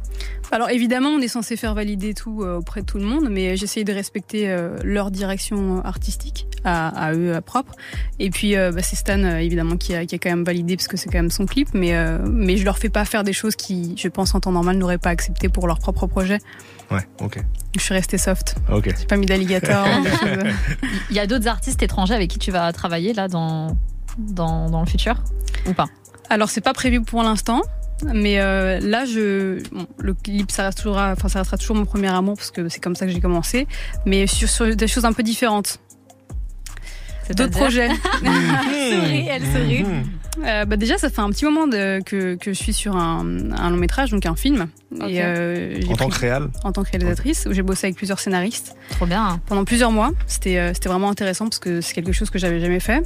Alors évidemment, on est censé faire valider tout euh, auprès de tout le monde, mais j'essaye de respecter euh, leur direction artistique à, à eux à propre. Et puis euh, bah, c'est Stan euh, évidemment qui a, qui a quand même validé parce que c'est quand même son clip, mais euh, mais je leur fais pas faire des choses qui, je pense en temps normal, n'auraient pas accepté pour leur propre projet. Ouais, ok. Je suis restée soft. Ok. J'ai pas mis d'alligator. choses. Il y a d'autres artistes étrangers avec qui tu vas travailler là dans, dans, dans le futur ou pas? Alors c'est pas prévu pour l'instant. Mais euh, là, je, bon, le clip, ça reste toujours, enfin, ça restera toujours mon premier amour parce que c'est comme ça que j'ai commencé. Mais sur, sur des choses un peu différentes. D'autres projets. Elle sourit, elle sourit. Euh, bah déjà, ça fait un petit moment de, que, que je suis sur un, un long métrage, donc un film. Et, euh, En tant que réal En tant que réalisatrice, où j'ai bossé avec plusieurs scénaristes. Trop bien. Pendant plusieurs mois. C'était euh, c'était vraiment intéressant parce que c'est quelque chose que j'avais jamais fait.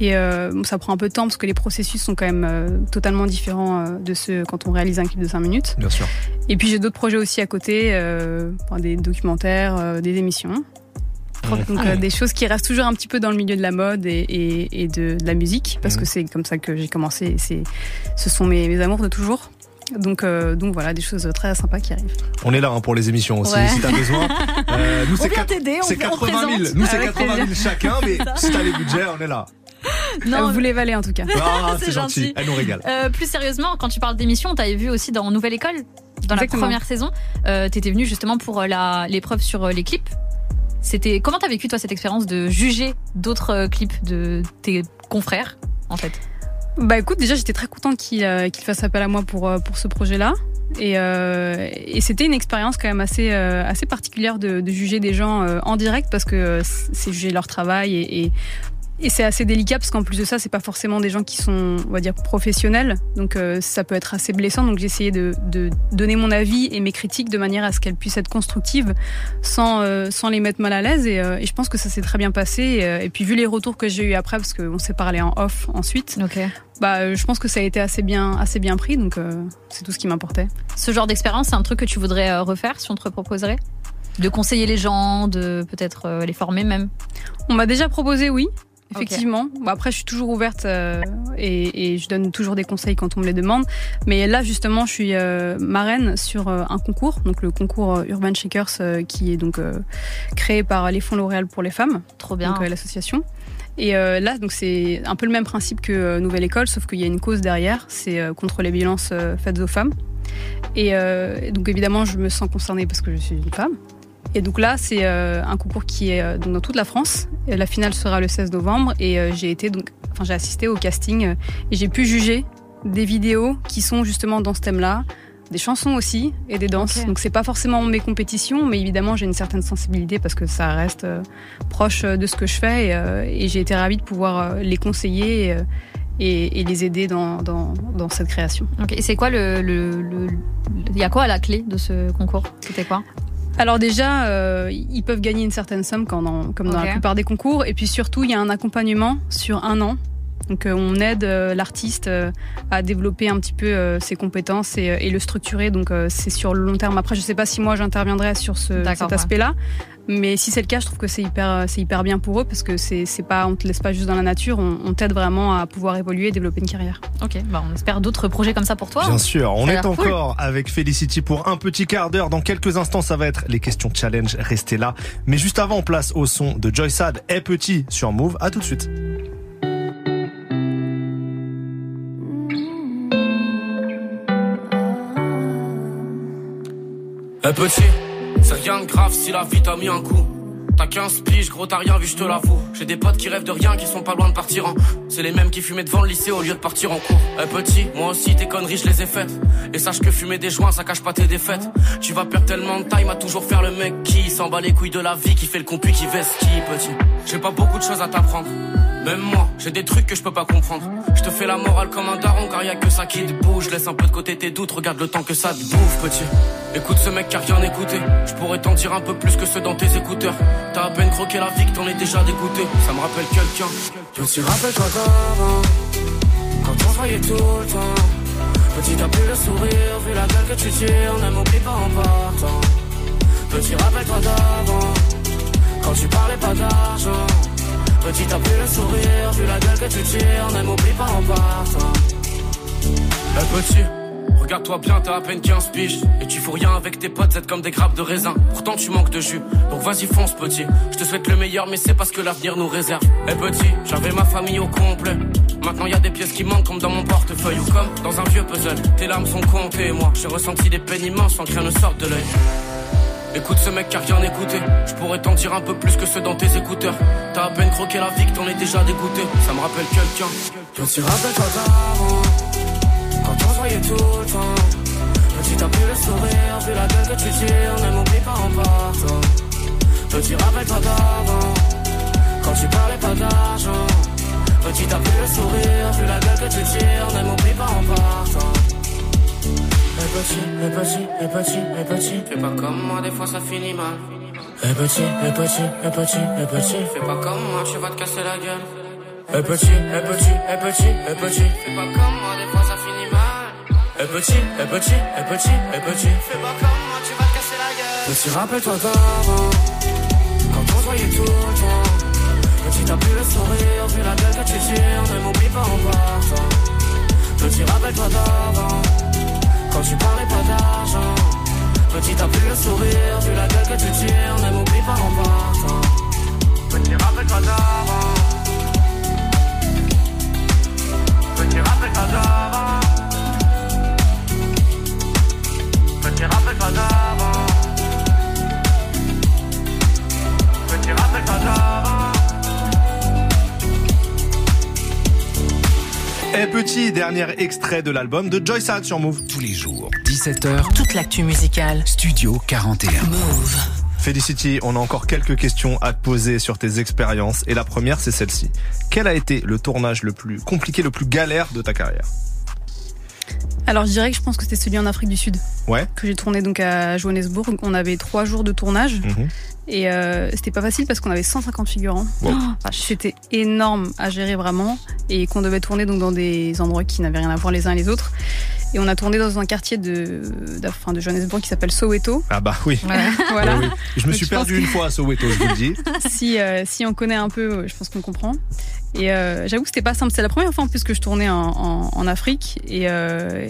Et euh, bon, ça prend un peu de temps parce que les processus sont quand même euh, totalement différents euh, de ceux quand on réalise un clip de 5 minutes. Bien sûr. Et puis j'ai d'autres projets aussi à côté, euh, des documentaires, euh, des émissions. Donc Ah euh, des choses qui restent toujours un petit peu dans le milieu de la mode et, et, et de, de la musique, parce que c'est comme ça que j'ai commencé. ce sont mes, mes amours de toujours. Donc, euh, donc voilà, des choses très sympas qui arrivent. On est là hein, pour les émissions aussi, Ouais. si t'as besoin. Euh, nous, On c'est vient quatre- t'aider, on- c'est on 80 000. présente. Nous, c'est Avec 80 000 plaisir. chacun, mais si t'as les budgets, on est là. Non, vous les valez en tout cas. Ah, C'est c'est gentil. gentil. Elle nous régale. Euh, plus sérieusement, quand tu parles d'émission, on t'avait vu aussi dans Nouvelle École, dans Exactement. la première saison. Euh, T'étais venu justement pour la l'épreuve sur les clips. C'était comment t'as vécu toi cette expérience de juger d'autres euh, clips de tes confrères en fait? Bah écoute, déjà j'étais très contente qu'il euh, fasse appel à moi pour, euh, pour ce projet-là. Et, euh, et c'était une expérience quand même assez, assez particulière de, juger des gens en direct parce que c'est juger leur travail et, et c'est assez délicat parce qu'en plus de ça, c'est pas forcément des gens qui sont, on va dire, professionnels. Donc euh, ça peut être assez blessant. Donc j'ai essayé de, de donner mon avis et mes critiques de manière à ce qu'elles puissent être constructives sans, euh, sans les mettre mal à l'aise. Et, euh, et je pense que ça s'est très bien passé. Et, et puis vu les retours que j'ai eu après, parce qu'on s'est parlé en off ensuite, bah, euh, je pense que ça a été assez bien, assez bien pris. Donc c'est tout ce qui m'importait. Ce genre d'expérience, c'est un truc que tu voudrais refaire si on te reproposerait? De conseiller les gens, de peut-être les former même? On m'a déjà proposé, oui. Effectivement. Bon, après, je suis toujours ouverte euh, et, et je donne toujours des conseils quand on me les demande. Mais là, justement, je suis euh, marraine sur euh, un concours, donc le concours Urban Shakers, qui est donc créé par les fonds L'Oréal pour les femmes. Trop bien. Donc l'association. Et là, donc c'est un peu le même principe que Nouvelle École, sauf qu'il y a une cause derrière. C'est contre les violences faites aux femmes. Et donc évidemment, je me sens concernée parce que je suis une femme. Et donc là, c'est euh, un concours qui est euh, dans toute la France. La finale sera le 16 novembre. Et euh, j'ai été donc, enfin, j'ai assisté au casting et j'ai pu juger des vidéos qui sont justement dans ce thème-là, des chansons aussi et des danses. Ok. Donc c'est pas forcément mes compétitions, mais évidemment j'ai une certaine sensibilité parce que ça reste euh, proche de ce que je fais et, euh, et j'ai été ravie de pouvoir euh, les conseiller. et, et les aider dans, dans, dans cette création. Ok. Et c'est quoi le, le, le- il y a quoi à la clé de ce concours? C'était quoi? Alors déjà, euh, ils peuvent gagner une certaine somme quand dans- comme dans la plupart des concours. Et puis surtout, il y a un accompagnement sur un an. Donc euh, on aide euh, l'artiste euh, à développer un petit peu ses compétences et, et le structurer. Donc c'est sur le long terme. Après, je sais pas si moi j'interviendrai sur ce, cet ouais. Mais si c'est le cas, je trouve que c'est hyper, euh, c'est hyper bien pour eux parce que c'est c'est pas, on te laisse pas juste dans la nature. On, on t'aide vraiment à pouvoir évoluer et développer une carrière. Ok. Bah, on espère d'autres projets comme ça pour toi. Bien sûr, on est cool. encore avec Felicity pour un petit quart d'heure. Dans quelques instants, ça va être les questions challenge. Restez là. Mais juste avant, on place au son de Joy Sad et Petit sur Move. À tout de suite. Eh petit, c'est rien de grave si la vie t'a mis un coup. T'as 15 piges, gros t'as rien vu, je te l'avoue. J'ai des potes qui rêvent de rien, qui sont pas loin de partir en. C'est les mêmes qui fumaient devant le lycée au lieu de partir en cours. Eh petit, moi aussi tes conneries je les ai faites. Et sache que fumer des joints ça cache pas tes défaites. Tu vas perdre tellement de time à toujours faire le mec qui s'en bat les couilles de la vie, qui fait le compu, qui vestit petit. J'ai pas beaucoup de choses à t'apprendre. Même moi, j'ai des trucs que je peux pas comprendre. Je te fais la morale comme un daron car y a que ça qui te bouge. Laisse un peu de côté tes doutes, regarde le temps que ça te bouffe, petit. Écoute ce mec qui a rien écouté. Je pourrais t'en dire un peu plus que ceux dans tes écouteurs. T'as à peine croqué la vie que t'en es déjà dégoûté. Ça me rappelle quelqu'un. Petit, rappelle-toi d'avant. Quand on voyait tout le temps. Petit t'as plus le sourire, vu la gueule que tu tires, ne m'oublie pas en partant. Petit rappelle-toi d'avant, quand tu parlais pas d'argent. Petit t'as plus le sourire, vu la gueule que tu tires, ne m'oublie pas en partant. Eh petit, regarde-toi bien, t'as à peine 15 piges. Et tu fous rien avec tes potes, êtes comme des grappes de raisin. Pourtant tu manques de jus, donc vas-y fonce petit. Je te souhaite le meilleur, mais c'est parce que l'avenir nous réserve. Eh petit, j'avais ma famille au complet. Maintenant y a des pièces qui manquent comme dans mon portefeuille ou comme dans un vieux puzzle. Tes larmes sont comptées, moi j'ai ressenti des peines immenses sans que rien ne sorte de l'œil. Écoute ce mec qui a rien écouté. Je pourrais t'en dire un peu plus que ceux dans tes écouteurs. T'as à peine croqué la vie que t'en es déjà dégoûté. Ça me rappelle quelqu'un. Petit rappelle-toi d'avant. Quand voyait tout le temps. Petit t'as plus le sourire, vu la gueule que tu tires, ne m'oublie pas en partant. Petit rappelle-toi d'avant. Quand tu parlais pas d'argent. Petit t'as plus le sourire, vu la gueule que tu tires, ne m'oublie pas en partant. Eh petit, eh petit, eh petit, eh petit, fais pas comme moi, des fois ça finit mal. Eh petit, eh petit, eh petit, eh petit, fais pas comme moi, tu vas te casser la gueule. Eh petit, eh petit, eh petit, eh petit, fais pas comme moi, des fois ça finit mal. Eh petit, eh petit, eh petit, eh petit, fais pas comme moi, tu vas te casser la gueule. Petit, rappelle-toi d'avant, quand on se voyait tout le temps. Petit, t'as plus le sourire, vu la gueule que tu tires, ne m'oublie pas en partant. Petit, rappelle-toi d'avant. Quand tu parlais pas d'argent Petit t'as plus le sourire Dernier extrait de l'album de Joy Sad sur Move. Tous les jours, 17h. Toute l'actu musicale. Studio 41. Move. Felicity, on a encore quelques questions à te poser sur tes expériences. Et la première, c'est celle-ci. Quel a été le tournage le plus compliqué, le plus galère de ta carrière? Alors je dirais que je pense que c'était celui en Afrique du Sud. Ouais. Que j'ai tourné donc à Johannesburg. On avait trois jours de tournage. Mhm. Et euh, c'était pas facile parce qu'on avait 150 figurants. Wow. Oh, c'était énorme à gérer vraiment. Et qu'on devait tourner donc dans des endroits qui n'avaient rien à voir les uns les autres. Et on a tourné dans un quartier de, de, enfin, de Johannesburg qui s'appelle Soweto. Ah bah oui. voilà. Oui, oui. Je me Donc, suis perdu une fois à Soweto, je vous le dis. si, euh, si on connaît un peu, je pense qu'on comprend. Et euh, j'avoue que c'était pas simple. C'est la première fois en plus que je tournais en, en, en Afrique. Et, euh,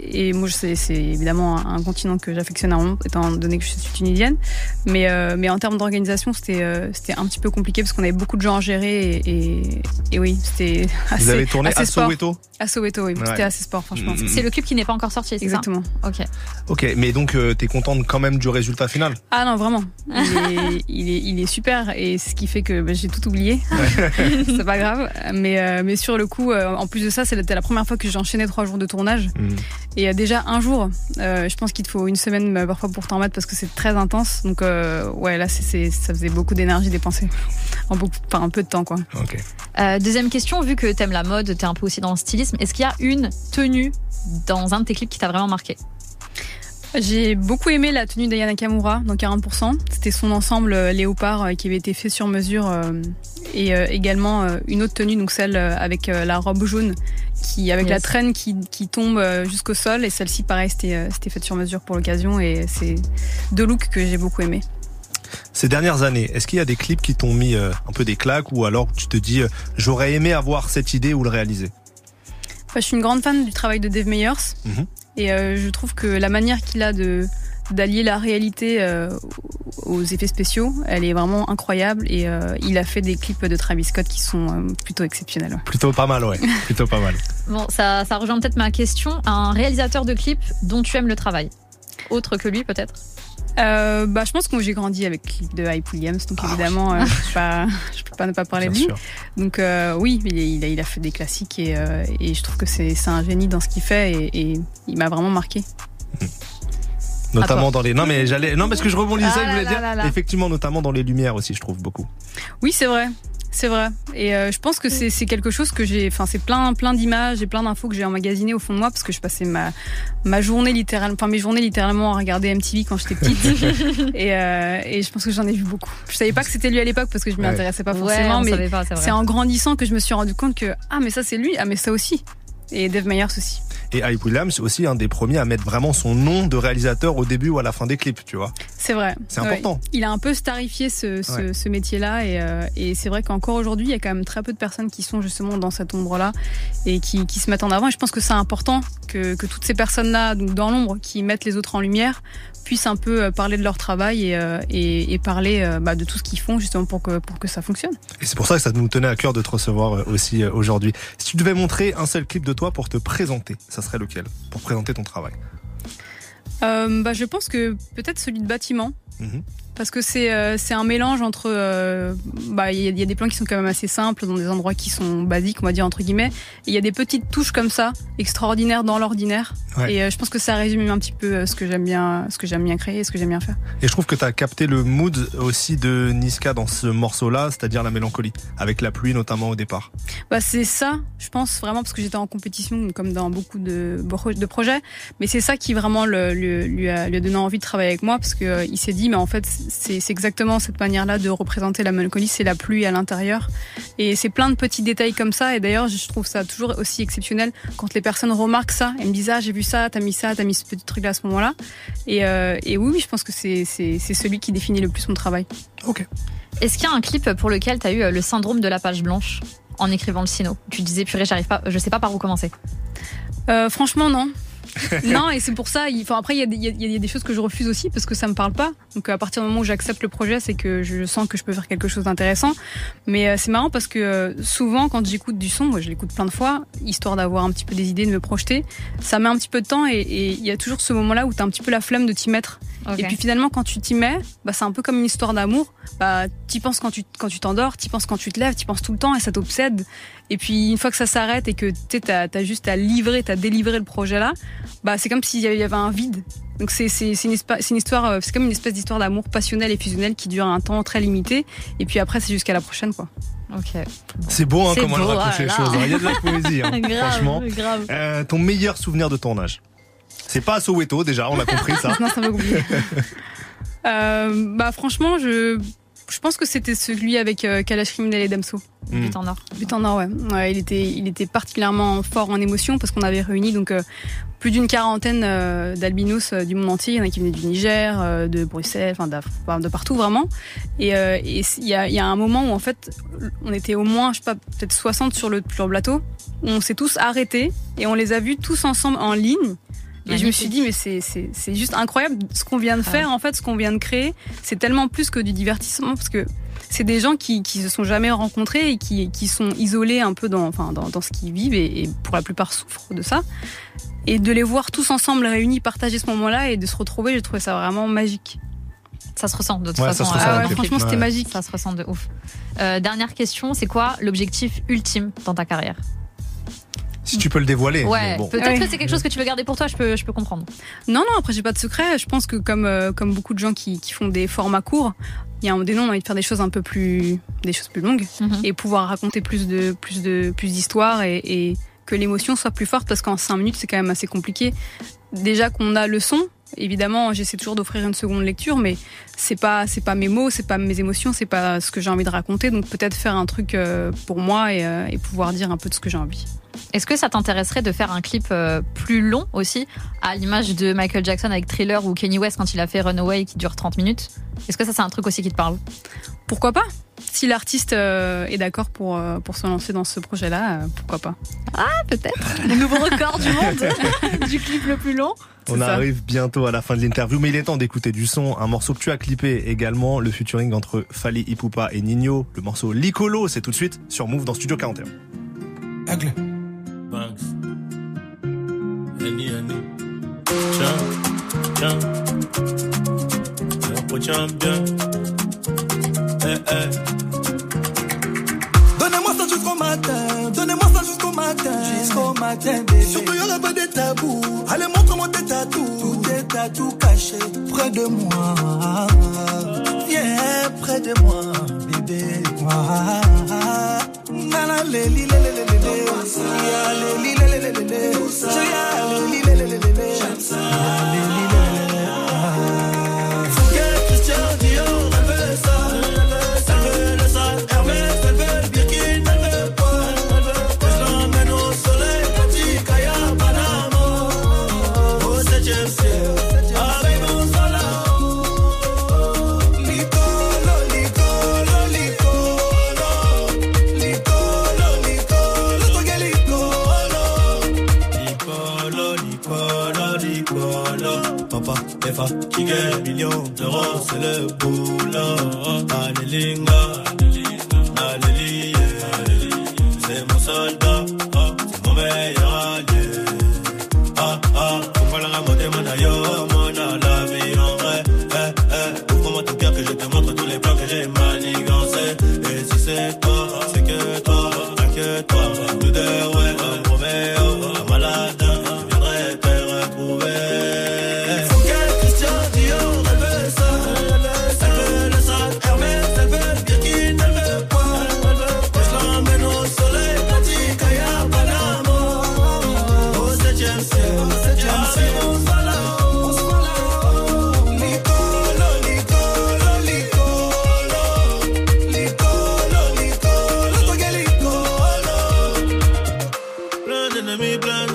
et, et moi, c'est c'est évidemment un, un continent que j'affectionne énormément, étant donné que je suis tunisienne. Mais, euh, mais en termes d'organisation, c'était euh, c'était un petit peu compliqué parce qu'on avait beaucoup de gens à gérer. Et, et, et oui, c'était assez. Vous avez tourné assez à. Soweto? À Soweto, oui. Ouais. C'était assez sport, franchement. Mm, mm, C'est le clip qui n'est pas encore sorti, c'est ça? Exactement. Ok. Ok, mais donc euh, t'es contente quand même du résultat final? Ah non, vraiment. Il est, il est, il est super et ce qui fait que bah, j'ai tout oublié. c'est pas grave. Mais, euh, mais sur le coup, euh, en plus de ça, c'était la première fois que j'ai enchaîné trois jours de tournage. Mm. Et euh, déjà un jour, euh, je pense qu'il te faut une semaine euh, parfois pour t'en remettre parce que c'est très intense. Donc euh, ouais, là, c'est ça faisait beaucoup d'énergie dépensée. En beaucoup, enfin, un peu de temps, quoi. Euh, deuxième question, vu que t'aimes la mode, t'es un peu aussi dans le stylisme, est-ce qu'il y a une tenue dans un de tes clips qui t'a vraiment marqué? J'ai beaucoup aimé la tenue d'Ayana Kamura dans 40%. C'était son ensemble euh, léopard euh, qui avait été fait sur mesure. euh, et euh, également euh, une autre tenue, donc celle euh, avec euh, la robe jaune, qui avec la traîne qui, qui tombe euh, jusqu'au sol. Et celle-ci, pareil, c'était euh, c'était faite sur mesure pour l'occasion. Et c'est deux looks que j'ai beaucoup aimé. Ces dernières années, est-ce qu'il y a des clips qui t'ont mis euh, un peu des claques ou alors tu te dis euh, j'aurais aimé avoir cette idée ou le réaliser? Enfin, je suis une grande fan du travail de Dave Meyers. Mhm. Et euh, je trouve que la manière qu'il a de d'allier la réalité euh, aux effets spéciaux, elle est vraiment incroyable et euh, il a fait des clips de Travis Scott qui sont euh, plutôt exceptionnels. ouais. Plutôt pas mal, ouais. Plutôt pas mal. Bon, ça, ça rejoint peut-être ma question. Un réalisateur de clips dont tu aimes le travail? Autre que lui, peut-être Euh, bah, je pense que moi, j'ai grandi avec le clip de Hype Williams, donc évidemment, euh, je, peux pas, je peux pas ne pas parler Ah Bien de lui. sûr. Donc euh, oui, il, a, il a fait des classiques et, euh, et je trouve que c'est c'est un génie dans ce qu'il fait et, et il m'a vraiment marqué. Notamment dans les. Non, mais j'allais. Non, parce que je rebondissais, Ah je voulais là dire. là là là. Effectivement, notamment dans les lumières aussi, je trouve beaucoup. Oui, c'est vrai. C'est vrai. Et euh, je pense que c'est c'est quelque chose que j'ai. Enfin, c'est plein, plein d'images et plein d'infos que j'ai emmagasinées au fond de moi parce que je passais ma, ma journée littéralement, enfin mes journées littéralement à regarder MTV quand j'étais petite. et, euh, et je pense que j'en ai vu beaucoup. Je savais pas que c'était lui à l'époque parce que je m'y Ouais. intéressais pas forcément, mais pas, c'est en grandissant que je me suis rendu compte que ah mais ça c'est lui, ah mais ça aussi. Et Dave Meyers aussi. Et Hype Williams, aussi un des premiers à mettre vraiment son nom de réalisateur au début ou à la fin des clips, tu vois. C'est vrai. C'est important. Il a un peu starifié ce, ce, Ouais. ce métier-là et, euh, et c'est vrai qu'encore aujourd'hui, il y a quand même très peu de personnes qui sont justement dans cette ombre-là et qui, qui se mettent en avant. Et je pense que c'est important que, que toutes ces personnes-là, donc dans l'ombre, qui mettent les autres en lumière, puissent un peu euh, parler de leur travail et, euh, et, et parler euh, bah, de tout ce qu'ils font justement pour que, pour que ça fonctionne. Et c'est pour ça que ça nous tenait à cœur de te recevoir aussi aujourd'hui. Si tu devais montrer un seul clip de toi pour te présenter, ça serait lequel Pour présenter ton travail. Euh, bah, je pense que peut-être celui de bâtiment. Mhm. Parce que c'est euh, un mélange entre euh, bah il y, a- il y a des plans qui sont quand même assez simples dans des endroits qui sont basiques on va dire entre guillemets et il y a des petites touches comme ça extraordinaires dans l'ordinaire Ouais. et euh, je pense que ça résume un petit peu euh, ce que j'aime bien ce que j'aime bien créer et ce que j'aime bien faire. Et je trouve que tu as capté le mood aussi de Niska dans ce morceau-là, c'est-à-dire la mélancolie, avec la pluie notamment au départ. Bah c'est ça je pense vraiment parce que j'étais en compétition comme dans beaucoup de de projets mais c'est ça qui vraiment le, lui, a, lui a donné envie de travailler avec moi parce euh, il s'est dit mais en fait c'est exactement cette manière-là de représenter la mélancolie, c'est la pluie à l'intérieur. Et c'est plein de petits détails comme ça. Et d'ailleurs, je trouve ça toujours aussi exceptionnel quand les personnes remarquent ça et me disent ah j'ai vu ça, t'as mis ça, t'as mis ce petit truc là à ce moment-là. Et, euh, et oui, oui, je pense que c'est celui qui définit le plus mon travail. Ok. Est-ce qu'il y a un clip pour lequel tu as eu euh, le syndrome de la page blanche en écrivant le sino? Tu disais, purée, j'arrive pas, je sais pas par où commencer. Euh, franchement, non. non, et c'est pour ça. il- après, il y, a des- il y a- il y a des choses que je refuse aussi parce que ça me parle pas. Donc, à partir du moment où j'accepte le projet, c'est que je sens que je peux faire quelque chose d'intéressant. Mais euh, c'est marrant parce que euh, souvent, quand j'écoute du son, moi, je l'écoute plein de fois, histoire d'avoir un petit peu des idées, de me projeter. Ça met un petit peu de temps et il y a toujours ce moment-là où t'as un petit peu la flemme de t'y mettre. Et puis finalement, quand tu t'y mets, bah, c'est un peu comme une histoire d'amour. Bah, t'y penses quand tu quand tu t'endors, t'y penses quand tu te lèves, t'y penses tout le temps et ça t'obsède. Et puis une fois que ça s'arrête et que tu as juste à livrer, t'as délivré le projet là, bah c'est comme s'il y avait- il y avait un vide. Donc c'est une, une histoire, euh, c'est comme une espèce d'histoire d'amour passionnel et fusionnel qui dure un temps très limité. Et puis après c'est jusqu'à la prochaine quoi. Ok. C'est beau, hein, comment elle beau, raccroche les choses. Il y a de la poésie, hein, Grave, franchement. grave. Euh, ton meilleur souvenir de tournage C'est pas à Soweto, déjà, on a compris ça. non, compliqué. Euh, bah franchement, je je pense que c'était celui avec euh, Kalash Criminel et Damso. Hmm. But en or. But en or, ouais. ouais il était il était particulièrement fort en émotion parce qu'on avait réuni donc euh, plus d'une quarantaine euh, d'albinos euh, du monde entier. Il y en a qui venaient du Niger, euh, de Bruxelles, enfin de partout vraiment. Et euh, il y a, y a un moment où en fait on était au moins je sais pas peut-être 60 sur le sur le plateau. où On s'est tous arrêtés et on les a vus tous ensemble en ligne. Et je me suis dit, mais c'est, c'est, c'est juste incroyable ce qu'on vient de faire, en fait, ce qu'on vient de créer. C'est tellement plus que du divertissement parce que c'est des gens qui, qui se sont jamais rencontrés et qui, qui sont isolés un peu dans, enfin, dans, dans ce qu'ils vivent et, et pour la plupart souffrent de ça. Et de les voir tous ensemble réunis, partager ce moment-là et de se retrouver, j'ai trouvé ça vraiment magique. Ça se ressent de toute Ouais, façon. ça se le Franchement, c'était Ouais. magique. Ça se ressent de ouf. Euh, dernière question, c'est quoi l'objectif ultime dans ta carrière? Si tu peux le dévoiler. Ouais, bon. peut-être que c'est quelque chose que tu veux garder pour toi, je peux, je peux comprendre. Non, non, après, j'ai pas de secret. Je pense que comme, euh, comme beaucoup de gens qui, qui font des formats courts, il y a un moment donné, on a envie de faire des choses un peu plus, des choses plus longues et pouvoir raconter plus de, plus de, plus d'histoires et, et que l'émotion soit plus forte parce qu'en cinq minutes, c'est quand même assez compliqué. Déjà qu'on a le son, évidemment, j'essaie toujours d'offrir une seconde lecture, mais c'est pas, c'est pas mes mots, c'est pas mes émotions, c'est pas ce que j'ai envie de raconter. Donc peut-être faire un truc euh, pour moi et, euh, et pouvoir dire un peu de ce que j'ai envie. Est-ce que ça t'intéresserait de faire un clip euh, plus long aussi, à l'image de Michael Jackson avec Thriller ou Kanye West quand il a fait Runaway qui dure 30 minutes? Est-ce que ça c'est un truc aussi qui te parle? Pourquoi pas? Si l'artiste euh, est d'accord pour, euh, pour se lancer dans ce projet-là, euh, pourquoi pas Ah, peut-être Le nouveau record du monde du clip le plus long On arrive bientôt à la fin de l'interview, mais il est temps d'écouter du son. Un morceau que tu as clippé également, le featuring entre Fali Ipupa et Nino. Le morceau Licolo, c'est tout de suite sur Move dans Studio 41. Aigle. Banks. Any, any. Tiens, tiens. Eh, eh. Donnez-moi ça jusqu'au matin, donnez-moi ça jusqu'au matin. Jusqu'au matin, bébé. Surtout, y'aura pas de tabou. Allez, montre-moi tes tatous. Tout tes tatous cachés près de moi. Viens près de moi, bébé. Li, lé, lé. Ya, lé, li. Fatigué. Millions d'euros, c'est le boulot. Alléluia, alléluia, c'est mon soldat,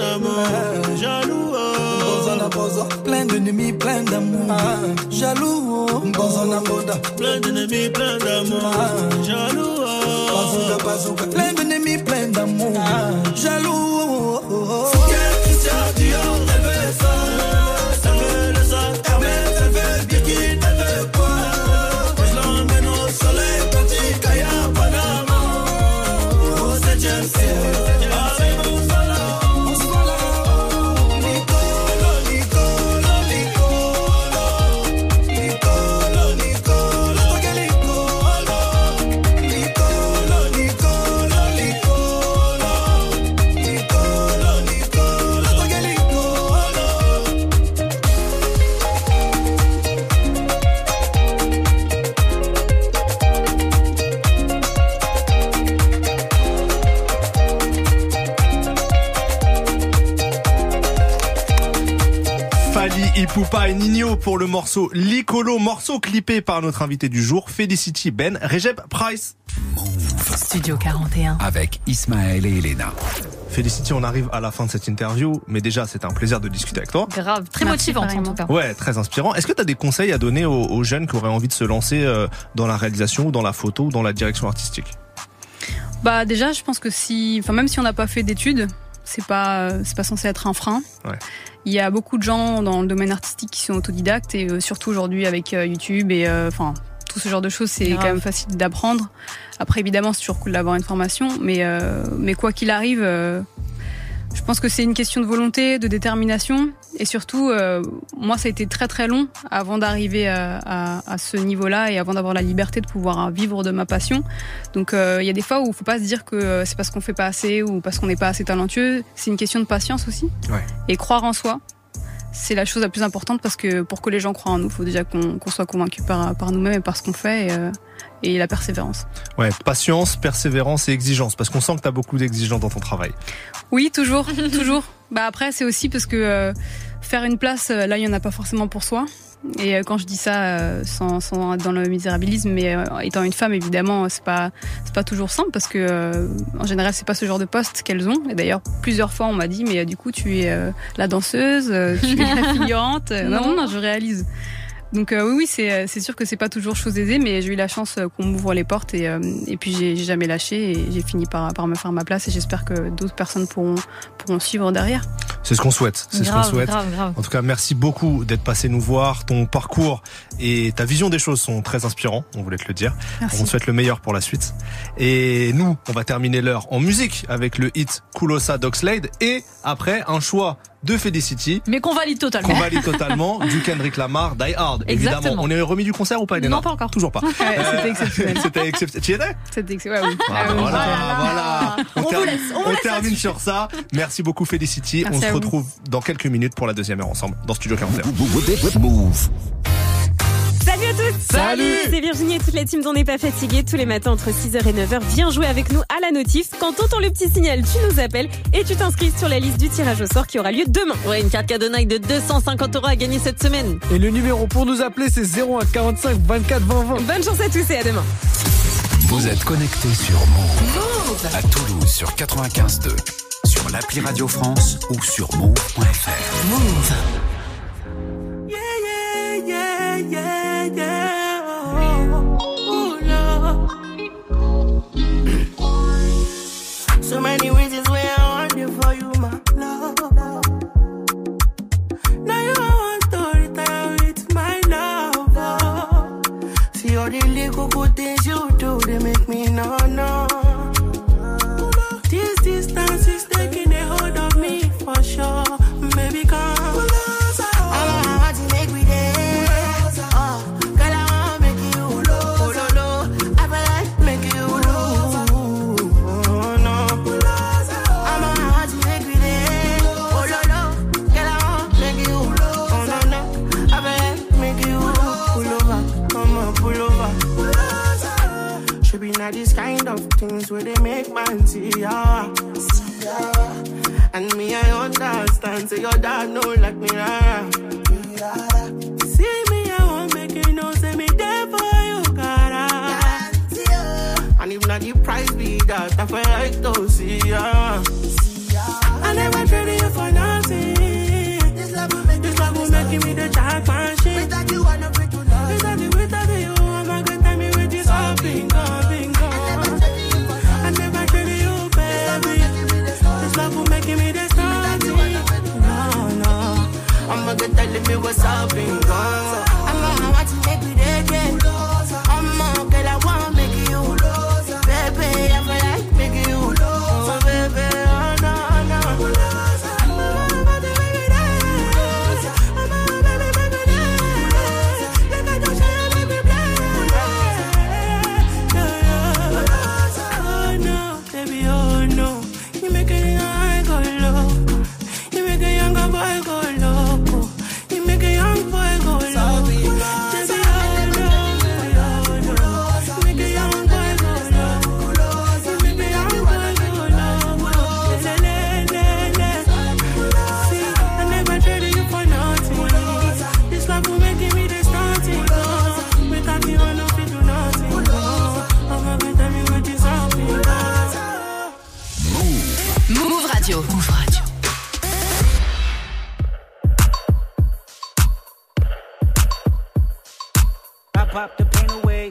d'amour, jaloux. oh. Plein d'ennemis, plein d'amour. Jaloux, oh. Plein d'ennemis, plein d'amour, jaloux. oh. Plein d'ennemis, plein d'amour. Jaloux, et Nino pour le morceau Licolo, morceau clippé par notre invité du jour, Felicity Ben Recep Price. Studio 41. Avec Ismaël et Elena. Felicity, on arrive à la fin de cette interview, mais déjà c'est un plaisir de discuter avec toi. Grave, très Merci, motivante en tout cas. Ouais, très inspirant. Est-ce que tu as des conseils à donner aux, aux jeunes qui auraient envie de se lancer euh, dans la réalisation ou dans la photo ou dans la direction artistique? Bah déjà, je pense que si, enfin même si on n'a pas fait d'études, c'est pas, c'est pas censé être un frein. Ouais. Il y a beaucoup de gens dans le domaine artistique qui sont autodidactes et euh, surtout aujourd'hui avec euh, YouTube et euh, enfin tout ce genre de choses, c'est quand même facile d'apprendre. Après, évidemment, c'est toujours cool d'avoir une formation, mais euh, mais quoi qu'il arrive, euh, je pense que c'est une question de volonté, de détermination et surtout, euh, moi, ça a été très très long avant d'arriver à, à, à ce niveau-là et avant d'avoir la liberté de pouvoir vivre de ma passion. Donc, euh, il y a des fois où il faut pas se dire que euh, c'est parce qu'on fait pas assez ou parce qu'on n'est pas assez talentueux. C'est une question de patience aussi Ouais. et croire en soi. C'est la chose la plus importante parce que pour que les gens croient en nous, il faut déjà qu'on soit convaincu par, par nous-mêmes et par ce qu'on fait et, euh, et la persévérance. Ouais, patience, persévérance et exigence, parce qu'on sent que tu as beaucoup d'exigences dans ton travail. Oui, toujours, toujours. Bah après, c'est aussi parce que euh, faire une place, euh, là, il y en a pas forcément pour soi. Et euh, quand je dis ça, euh, sans, sans être dans le misérabilisme, mais euh, étant une femme, évidemment, c'est pas c'est pas toujours simple parce que euh, en général, c'est pas ce genre de poste qu'elles ont. Et d'ailleurs, plusieurs fois, on m'a dit, mais euh, du coup, tu es euh, la danseuse, euh, tu es la figurante. Non, non, non, je réalise. Donc euh, oui, oui, c'est euh, c'est sûr que c'est pas toujours chose aisée, mais j'ai eu la chance euh, qu'on m'ouvre les portes et, euh, et puis j'ai j'ai jamais lâché et j'ai fini par, par me faire ma place et j'espère que d'autres personnes pourront, pourront suivre derrière. C'est ce qu'on souhaite. C'est ce qu'on souhaite. grave, grave. En tout cas, merci beaucoup d'être passé nous voir. Ton parcours et ta vision des choses sont très inspirants. On voulait te le dire. Merci. On te souhaite le meilleur pour la suite. Et nous, on va terminer l'heure en musique avec le hit Kulosa Doxlade et après un choix de Felicity. Mais qu'on valide totalement. Qu'on valide totalement du Kendrick Lamar Die Hard. Évidemment. Exactement. On est remis du concert ou pas, Elena Non, pas encore. Toujours pas. Ouais, c'était exceptionnel. C'était exceptionnel. Tu y étais C'était ex- ouais, oui. Ah, Ah, oui. voilà, voilà. On vous termine- laisse, on vous on laisse termine là-dessus. sur ça. Merci beaucoup Felicity. Merci on se vous. retrouve dans quelques minutes pour la deuxième heure ensemble dans Studio 41. Move. Salut C'est Virginie et toute la team d'On n'est pas fatigué tous les matins entre 6h et 9h. Viens jouer avec nous à la notif. Quand t'entends le petit signal, tu nous appelles et tu t'inscris sur la liste du tirage au sort qui aura lieu demain. Ouais, une carte cadeau Nike de 250 euros à gagner cette semaine. Et le numéro pour nous appeler, c'est 01 45 24 20 20. Bonne chance à tous et à demain. Vous êtes connectés sur Move. À Toulouse sur 95.2. Sur l'appli Radio France ou sur move.fr. Move. Yeah, yeah, yeah, yeah. So many reasons why I want you for you, my love. Now you want to retire with my love. See all the little good things you do, they make me know, know. Things where they make man see ya. See. And me, I understand. Say your dad know like me, rara. See me, I won't make you know. Say me there for you, cara. And if not the price be that, I feel like to see ya. I never traded you for nothing. This love will make, this love will make me the jack machine. Without you, not to love. Without you, without you, I'm a good time with this all bingo. I'm a good telling me what's up, bingo. I'm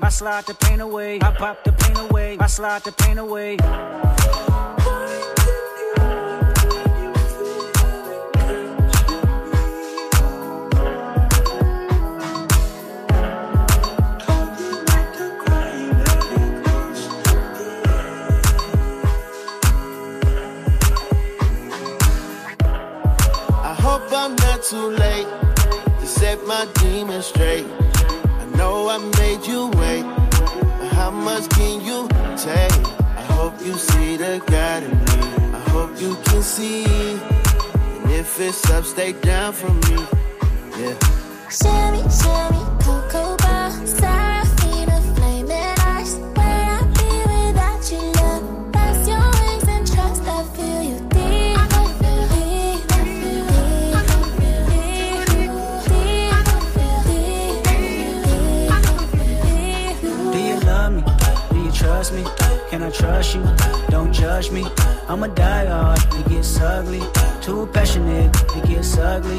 I slide the pain away. I pop the pain away, I slide the pain away. I hope I'm not too late to set my demons straight. I made you wait, how much can you take? I hope you see the God in me. I hope you can see. And if it's up, stay down for me. Yeah. Shimmy, shimmy, cocoa bar, trust you? Don't judge me. I'm a die hard, it gets ugly. Too passionate, it gets ugly.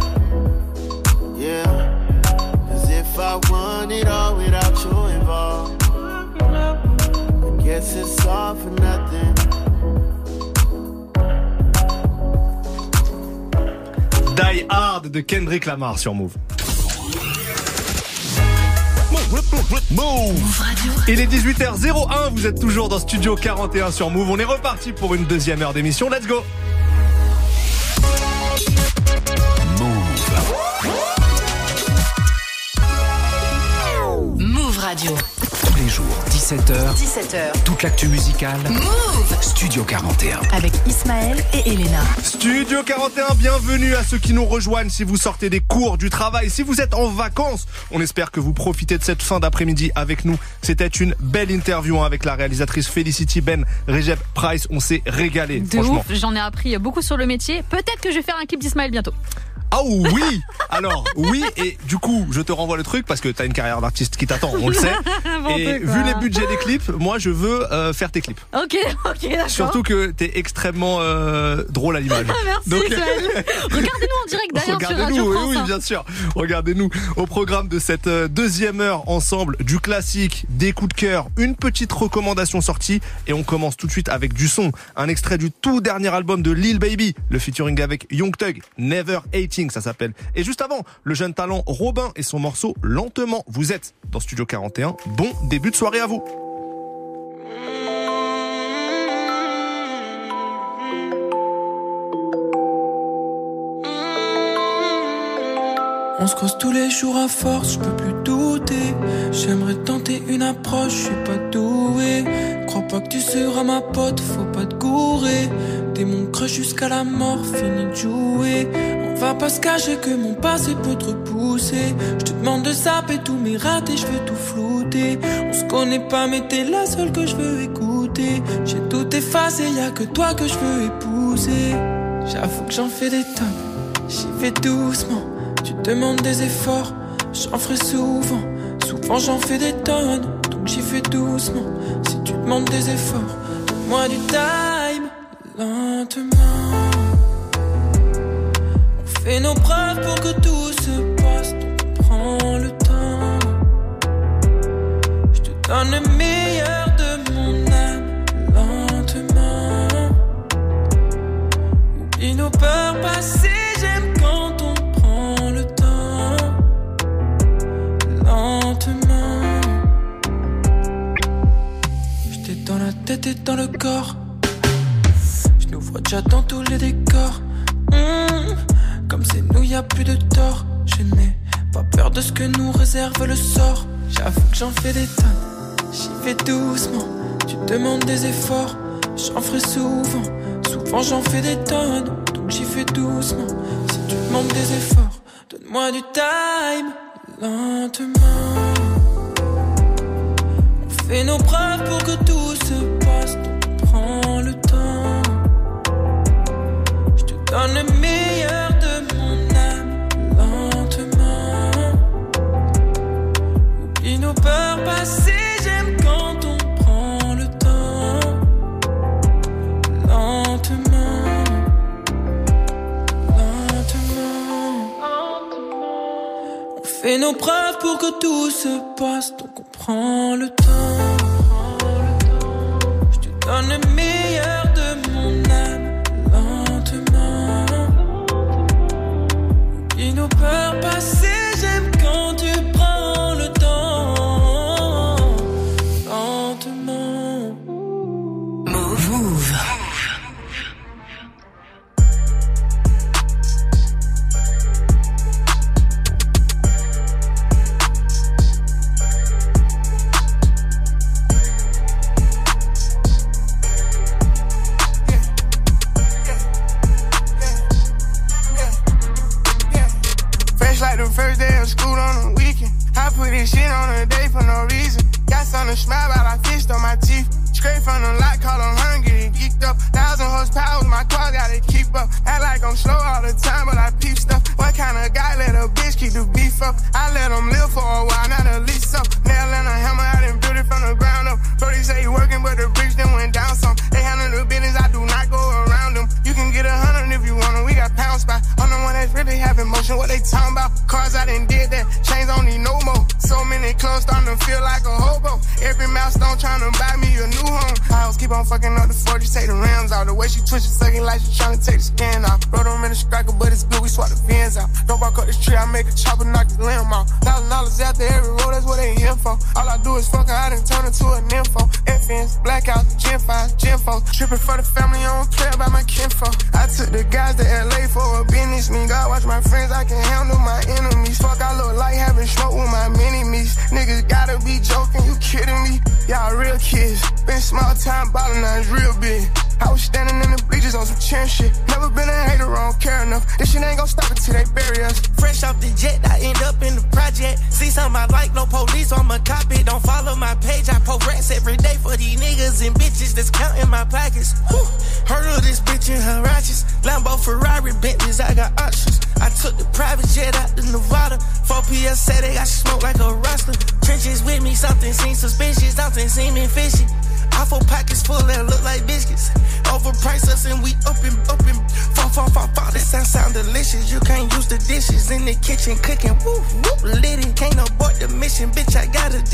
Die Hard de Kendrick Lamar sur Move. Il est 18h01, vous êtes toujours dans Studio 41 sur Move. On est reparti pour une deuxième heure d'émission. Let's go Radio. Tous les jours, 17h. 17h. Toute l'actu musicale. Move Studio 41. Avec Ismaël et Elena. Studio 41, bienvenue à ceux qui nous rejoignent si vous sortez des cours, du travail, si vous êtes en vacances. On espère que vous profitez de cette fin d'après-midi avec nous. C'était une belle interview hein, avec la réalisatrice Felicity Ben Recep Price. On s'est régalé, De franchement. ouf, j'en ai appris beaucoup sur le métier. Peut-être que je vais faire un clip d'Ismaël bientôt. Ah oui Alors oui et du coup je te renvoie le truc parce que t'as une carrière d'artiste qui t'attend, on le sait. Et vu les budgets des clips, moi je veux euh, faire tes clips. Ok, ok, d'accord. Surtout que t'es extrêmement euh, drôle à l'image. Merci Donc-. Regardez-nous en direct d'ailleurs sur Regardez-nous, Radio oui, France. oui, hein. bien sûr. Regardez-nous au programme de cette euh, deuxième heure ensemble du classique, des coups de cœur, une petite recommandation sortie et on commence tout de suite avec du son. Un extrait du tout dernier album de Lil Baby, le featuring avec Young Thug, Never Ça s'appelle. Et juste avant, le jeune talent Robin et son morceau Lentement. Vous êtes dans Studio 41. Bon début de soirée à vous. On se croise tous les jours à force, je peux plus J'aimerais tenter une approche, je suis pas doué. Crois pas que tu seras ma pote, faut pas te gourer. T'es mon crush jusqu'à la mort, fini de jouer. On va pas se cacher que mon passé peut te repousser. Je te demande de zapper tous mes ratés, je veux tout flouter. On se connaît pas, mais t'es la seule que je veux écouter. J'ai tout effacé, y a que toi que je veux épouser. J'avoue que j'en fais des tonnes, j'y vais doucement. Tu demandes des efforts, j'en ferai souvent. Souvent j'en fais des tonnes, donc j'y fais doucement. Si tu demandes des efforts, moi du time, lentement. On fait nos preuves pour que tout se passe, donc prends le temps. Je te donne le meilleur de mon âme, lentement. Oublie nos peurs passées, tête dans le corps. Je nous vois déjà dans tous les décors. Hmm, Comme c'est nous, y a plus de tort. Je n'ai pas peur de ce que nous réserve le sort. J'avoue que j'en fais des tonnes, j'y vais doucement. Tu demandes des efforts, j'en ferai souvent. Souvent j'en fais des tonnes, donc j'y fais doucement. Si tu demandes des efforts, donne-moi du time, lentement. On fait nos preuves pour que tout se donne le meilleur de mon âme, lentement. Oublie nos peurs passées, j'aime quand on prend le temps, lentement. Lentement. On fait nos preuves pour que tout se passe, donc on prend le temps. Je te donne le meilleur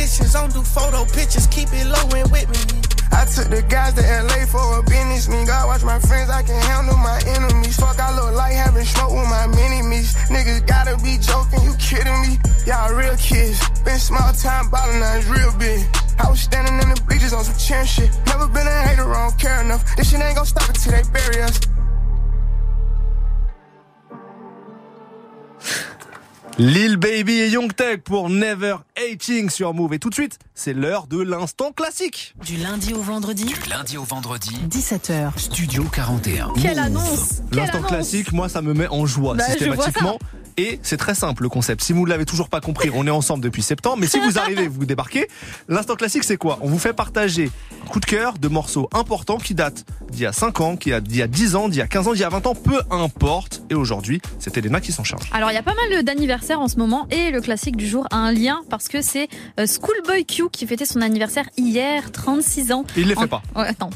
Additions. Don't do photo pictures. Keep it low and with me. I took the guys to LA for a business meet. God watch my friends, I can handle my enemies. Fuck, I look like having smoke with my mini me's. Niggas gotta be joking, you kidding me? Y'all real kids. Been small time ballin', now it's real big. I was standing in the bleachers on some chin shit. Never been a hater, I don't care enough. This shit ain't gon' stop until they bury us. Lil Baby et Young Tech pour Never Hating sur Move. Et tout de suite, c'est l'heure de l'instant classique. Du lundi au vendredi. Du lundi au vendredi. 17h. Studio 41. Quelle annonce L'instant classique, moi, ça me met en joie Bah, systématiquement. Et c'est très simple le concept. Si vous ne l'avez toujours pas compris, on est ensemble depuis septembre. Mais si vous arrivez, vous débarquez. L'instant classique, c'est quoi? On vous fait partager un coup de cœur de morceaux importants qui datent d'il y a 5 ans, qui a- d'il y a 10 ans, d'il y a 15 ans, d'il y a 20 ans, peu importe. Et aujourd'hui, c'est Elena qui s'en charge. Alors il y a pas mal d'anniversaires en ce moment et le classique du jour a un lien parce que c'est euh, Schoolboy Q qui fêtait son anniversaire hier, 36 ans. Il les fait En- pas. Ouais, bon,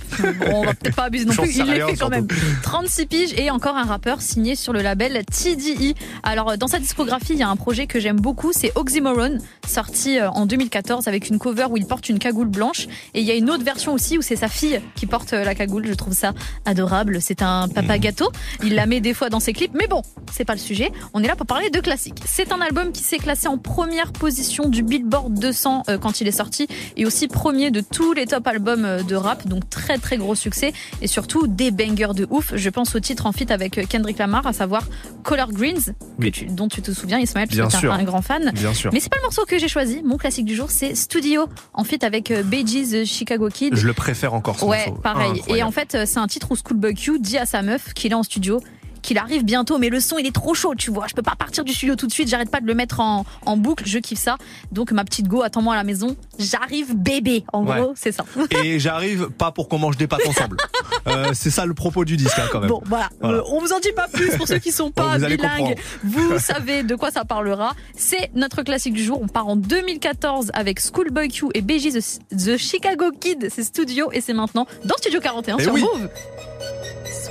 on va peut-être pas abuser non plus, il les fait quand surtout. même. 36 piges et encore un rappeur signé sur le label TDI. Alors euh, dans sa discographie, il y a un projet que j'aime beaucoup, c'est Oxymoron, sorti euh, en 2014 avec une cover où il porte une cagoule blanche et il y a une autre version aussi où c'est sa fille qui porte la cagoule, je trouve ça adorable, c'est un papa gâteau. Il la met des fois dans ses clips, mais bon, c'est pas le sujet. On est là pour parler de classiques. C'est un album qui s'est classé en première position du Billboard 200 euh, quand il est sorti et aussi premier de tous les top albums euh, de rap, donc très très gros succès et surtout des bangers de ouf. Je pense au titre en feat avec euh, Kendrick Lamar, à savoir Color Greens, tu- dont tu te souviens, Ismaël, parce Bien que sûr. un, un grand fan. Bien sûr. Mais c'est pas le morceau que j'ai choisi. Mon classique du jour, c'est Studio en feat avec Bee Gees, euh, Chicago Kid. Je le préfère encore ce Ouais, morceau. pareil. Incroyable. Et en fait, c'est un titre où Schoolboy Q dit à sa meuf qu'il est en studio qu'il arrive bientôt, mais le son il est trop chaud, tu vois. Je peux pas partir du studio tout de suite, j'arrête pas de le mettre en, en boucle, je kiffe ça. Donc ma petite go, attends-moi à la maison, j'arrive bébé. En Ouais. gros, c'est ça. Et j'arrive pas pour qu'on mange des pâtes ensemble. Euh, c'est ça le propos du disque hein, quand même. Bon, voilà. Voilà. Euh, on vous en dit pas plus pour ceux qui sont pas Vous bilingues. Vous savez de quoi ça parlera. C'est notre classique du jour. On part en 2014 avec Schoolboy Q et BG The, The Chicago Kid. C'est Studio et c'est maintenant dans Studio 41 Eh sur oui. Move.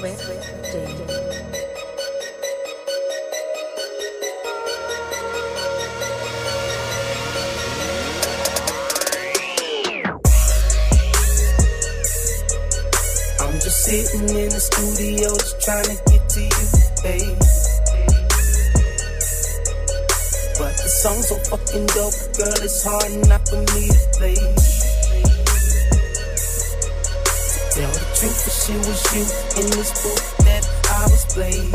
I'm sitting in the studio, just trying to get to you, babe. But the song's so fucking dope, girl, it's hard not for me to play. Tell the truth, the shit was you in this book that I was playing.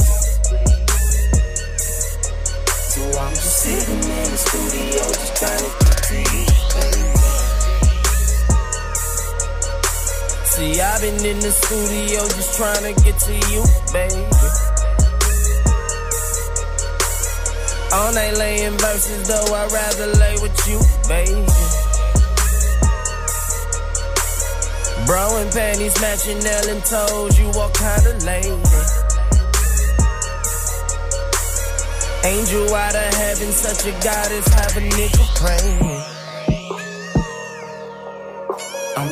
So I'm just sitting in the studio, just trying to get to you, babe. See, I've been in the studio just trying to get to you, baby. All night laying verses, though I'd rather lay with you, baby. Bro and panties matching nail and toes, you walk kinda lady. Angel out of heaven, such a goddess, have a nigga praying.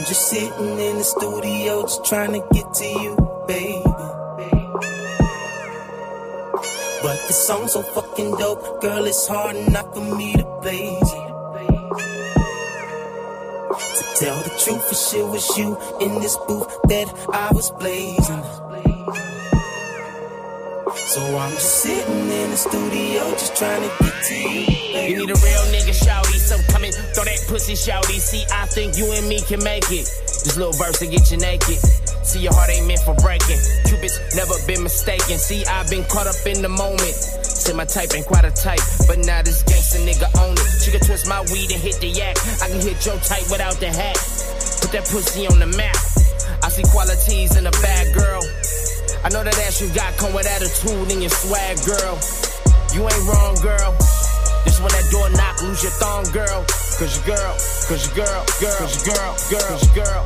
I'm just sitting in the studio, just trying to get to you, baby. But the song's so fucking dope, girl, it's hard enough for me to blaze. To tell the truth, for sure was you in this booth that I was blazing. So I'm just sitting in the studio, just trying to get to you. You need a real nigga, shouty. So come and throw that pussy, shouty. See, I think you and me can make it. This little verse to get you naked. See, your heart ain't meant for breaking. Cupid's never been mistaken. See, I've been caught up in the moment. Say my type ain't quite a type, but now this gangsta nigga own it. She can twist my weed and hit the yak. I can hit your type without the hat. Put that pussy on the map. I see qualities in a bad girl. I know that ass you got come with attitude and your swag, girl. You ain't wrong, girl. This when that door knock, lose your thong, girl. Cause your girl, cause your girl, girl, cause your girl, girl, cause your girl.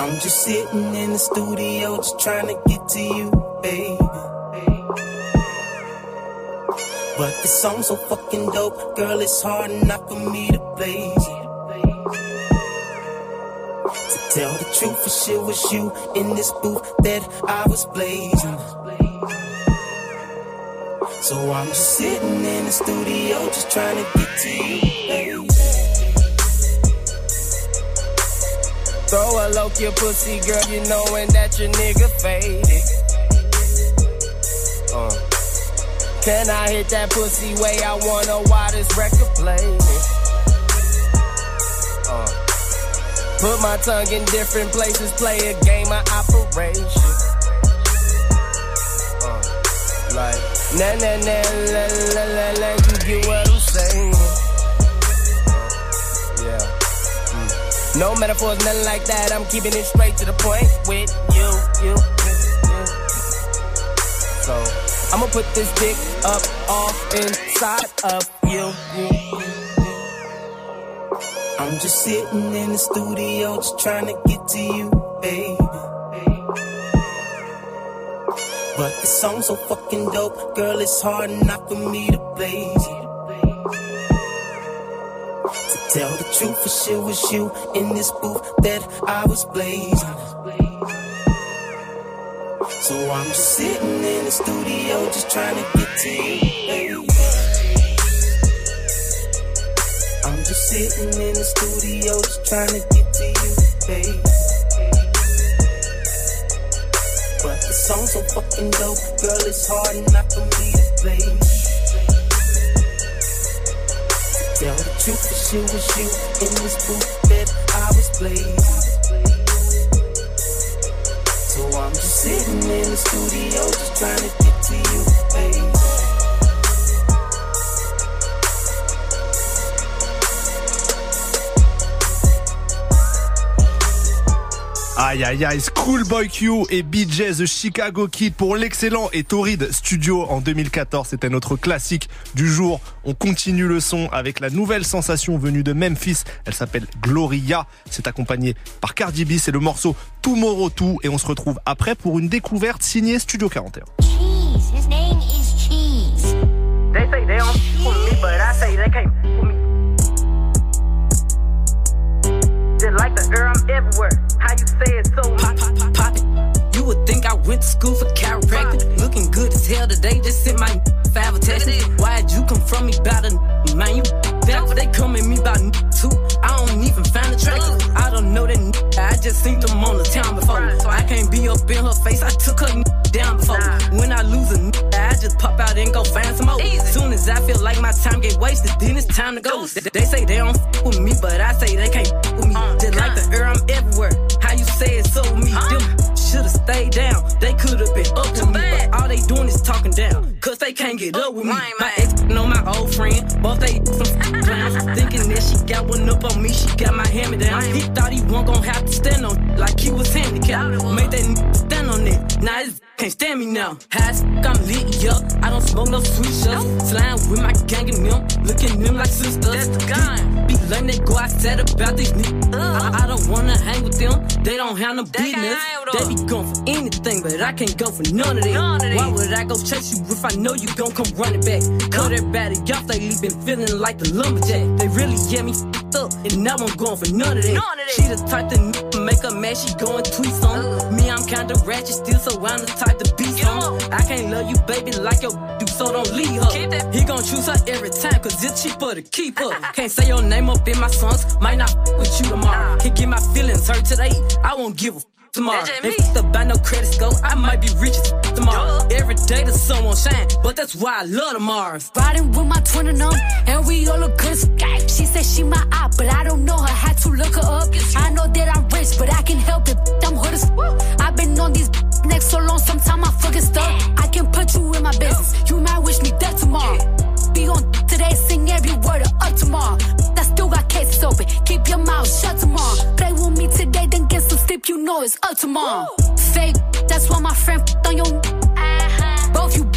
I'm just sitting in the studio, just trying to get to you, baby. But the song's so fucking dope, girl, it's hard enough for me to it. To tell the truth, for sure was you in this booth that I was blazing. So I'm just sitting in the studio, just trying to get to you, baby. Throw a low your pussy, girl, you knowin' that your nigga faded. Uh. Can I hit that pussy way I wanna while this record plays? Uh. Put my tongue in different places, play a game of operation. Uh. Like, na na na la la la la, you get what I'm saying? Yeah. Mm. No metaphors, nothing like that. I'm keeping it straight to the point with you, you, you, you. So I'ma put this dick up off inside of you. I'm just sitting in the studio, just trying to get to you, baby. But the song's so fucking dope, girl, it's hard enough for me to blaze. To tell the truth, for sure was you in this booth that I was blazing. So I'm just sitting in the studio, just trying to get to you, baby. I'm just sitting in the studio, just trying to get to you, baby. The song's so fucking dope, girl, it's hard enough for me to play. To tell the truth, for sure was you in this booth that I was blazing. So I'm just sitting in the studio, just trying to get to you, baby. Aïe aïe aïe, Schoolboy Q et BJ The Chicago Kid pour l'excellent et torride studio en 2014. C'était notre classique du jour. On continue le son avec la nouvelle sensation venue de Memphis. Elle s'appelle Gloria. C'est accompagné par Cardi B. C'est le morceau Tomorrow 2 et on se retrouve après pour une découverte signée Studio 41. Cheese. His name is Cheese. They say they don't me, but I say they can't f with me. Just like the air, I'm everywhere. How you say it so Pop, pop, pop. You would think I went to school for chiropractic. Looking good as hell today, just sent my five testing. Why'd you come from me about a man? You back they come at me about too. I don't even find attractive. I don't know that just seen them on the town before. I can't be up in her face, I took her down before. When I lose a I just pop out and go find some more. Soon as I feel like my time get wasted, then it's time to go. They, they say they don't f with me, but I say they can't f with me. Just like the air, I'm everywhere. How you say it so me? Them should've stayed down. They could've been up to me, all they doing is talking down. Cause they can't get up with me. My ex know my old friend, both they some clowns. Thinking that she got one up on me, she got my hand me down. He thought he wasn't gonna have to stand on like he was handicapped. Made that stand on it. Now it's can't stand me now. High as fuck, I'm lit, yup. I don't smoke no sweet shots. Flying with my gang and them, looking them like sisters. That's the gun. Be letting it go, I said about these niggas. I, I don't wanna hang with them, they don't have no business. They be going for anything, but I can't go for none of that. Why would I go chase you if I know you gon' come running back? Cut everybody off, lately been feeling like the lumberjack. They really get me f***ed up, and now I'm going for none of that. She the type to n- make a mad, she go and tweet some. Me, I'm kinda ratchet still, so I'm the type to be some. I can't love you, baby, like your do, so don't leave her. He gon' choose her every time, cause it's cheaper to keep her. Can't say your name up in my songs, might not f- with you tomorrow. Can't get my feelings hurt today, I won't give a f- tomorrow. If the buy no credit score, I might be rich as f- tomorrow. Every day the sun won't shine, but that's why I love the Mars. Riding with my twin and them, and we all look good. as f- She said she my eye, but I don't know her. Had to look her up. I know that I'm rich, but I can help it. I'm hood as f- I've been on these next so long, sometimes I fucking stuck. I can put you in my business. You might wish me dead tomorrow. Be on today, sing every word of up tomorrow. I still got cases open. Keep your mouth shut tomorrow. Play with me today, then get some. You know it's up tomorrow. Fake, that's why my friend f- on your. Uh-huh. Both you.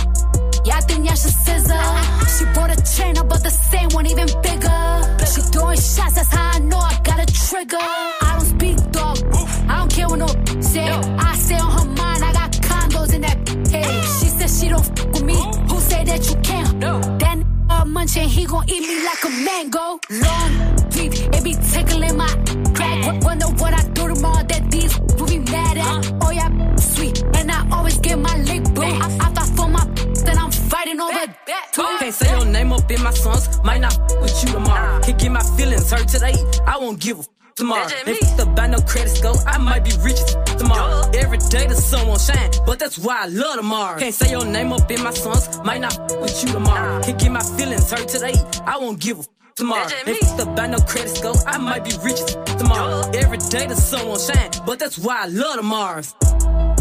Yeah, I think y'all should scissor. Uh-huh. She bought a chain, I bought the same one, even bigger. She throwing shots, that's how I know I got a trigger. Ah. I don't speak dog. I don't care what no say. I say on her mind, I got condos in that head. She said she don't f with me. Oh. Who say that you can't? No. Then That n- munching, he gon' eat me like a mango. Long deep, it be tickling my that. Can't say your name up in my songs, might not with you tomorrow. Can't get my feelings hurt today, I won't give a tomorrow. If the buy no credit score, I might be rich tomorrow. Every day the sun won't shine, but that's why I love tomorrow. Can't say your name up in my songs, might not with you tomorrow. Can't get my feelings hurt today, I won't give a tomorrow. If the buy no credit score, I might be rich tomorrow. Every day the sun won't shine, but that's why I love the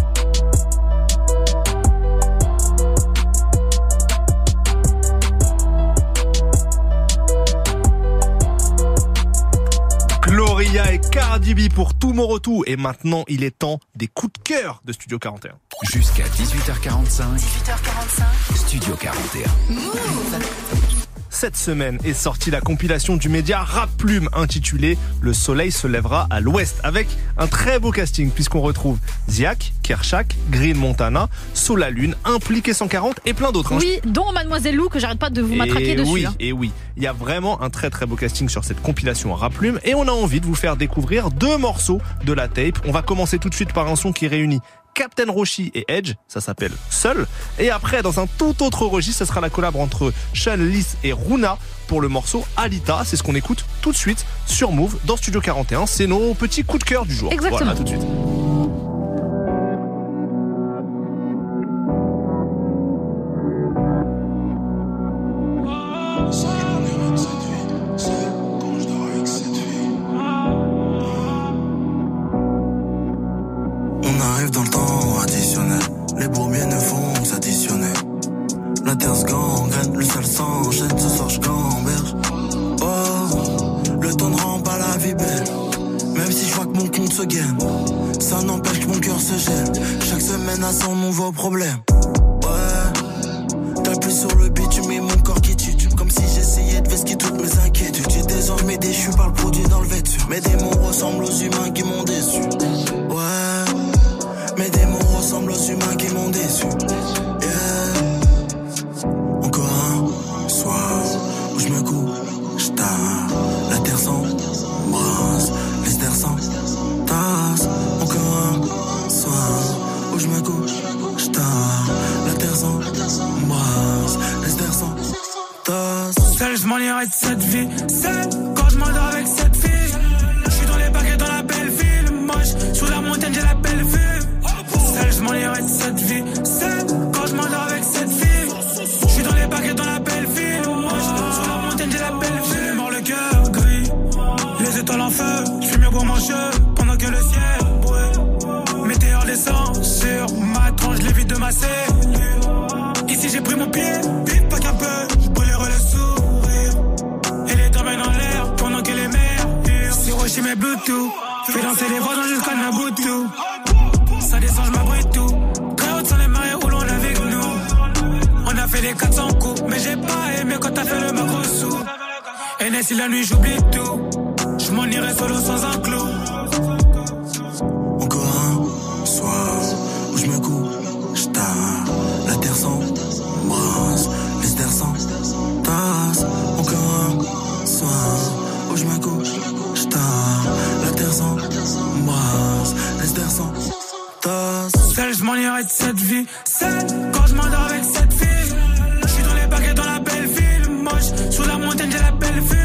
Gloria et Cardi B pour tout mon retour. Et maintenant, il est temps des coups de cœur de Studio 41. Jusqu'à 18h45. 18h45. Studio 41. Cette semaine est sortie la compilation du média Rap Plume intitulée Le soleil se lèvera à l'ouest avec un très beau casting puisqu'on retrouve Ziak, Kershak, Green Montana, Sola Lune, Impliqué 140 et plein d'autres. hein. Oui, dont Mademoiselle Lou, que j'arrête pas de vous matraquer Et dessus. oui, hein. et oui, il y a vraiment un très très beau casting sur cette compilation Rap Plume et on a envie de vous faire découvrir deux morceaux de la tape. On va commencer tout de suite par un son qui réunit Captain Roshi et Edge, ça s'appelle Seul. Et après, dans un tout autre registre, ce sera la collab entre Sean Lys et Runa pour le morceau Alita. C'est ce qu'on écoute tout de suite sur Move dans Studio 41. C'est nos petits coups de cœur du jour. Exactement. Voilà, tout de suite. Les. Je fume pour mon cheveu. Pendant que le ciel brûle. Météore descend sur ma tranche, l'évite de ma cellule. Ici j'ai pris mon pied, vite pas qu'un peu, je brûlerai le sourire. Et les domaines en l'air pendant que les mers hurlent. Rocher mes Bluetooth, fais danser les voisins jusqu'à Nabutu. Ça descend, je m'abrite tout. Très haute sur les mains des 400 coups, mais j'ai pas aimé quand t'as fait le macro sous. Et si la nuit j'oublie tout, je m'en irai solo sans un clou. Encore un soir où je me couche tard, la terre s'embrasse, les terres s'entassent. Encore un soir où je me couche tard, la terre s'embrasse, les terres s'entassent. Seul, je m'en irai de cette vie. Seul, quand je m'endors avec cette fille. Je suis dans les baguettes dans la belle ville. Moche, sous la montagne, j'ai la belle vue.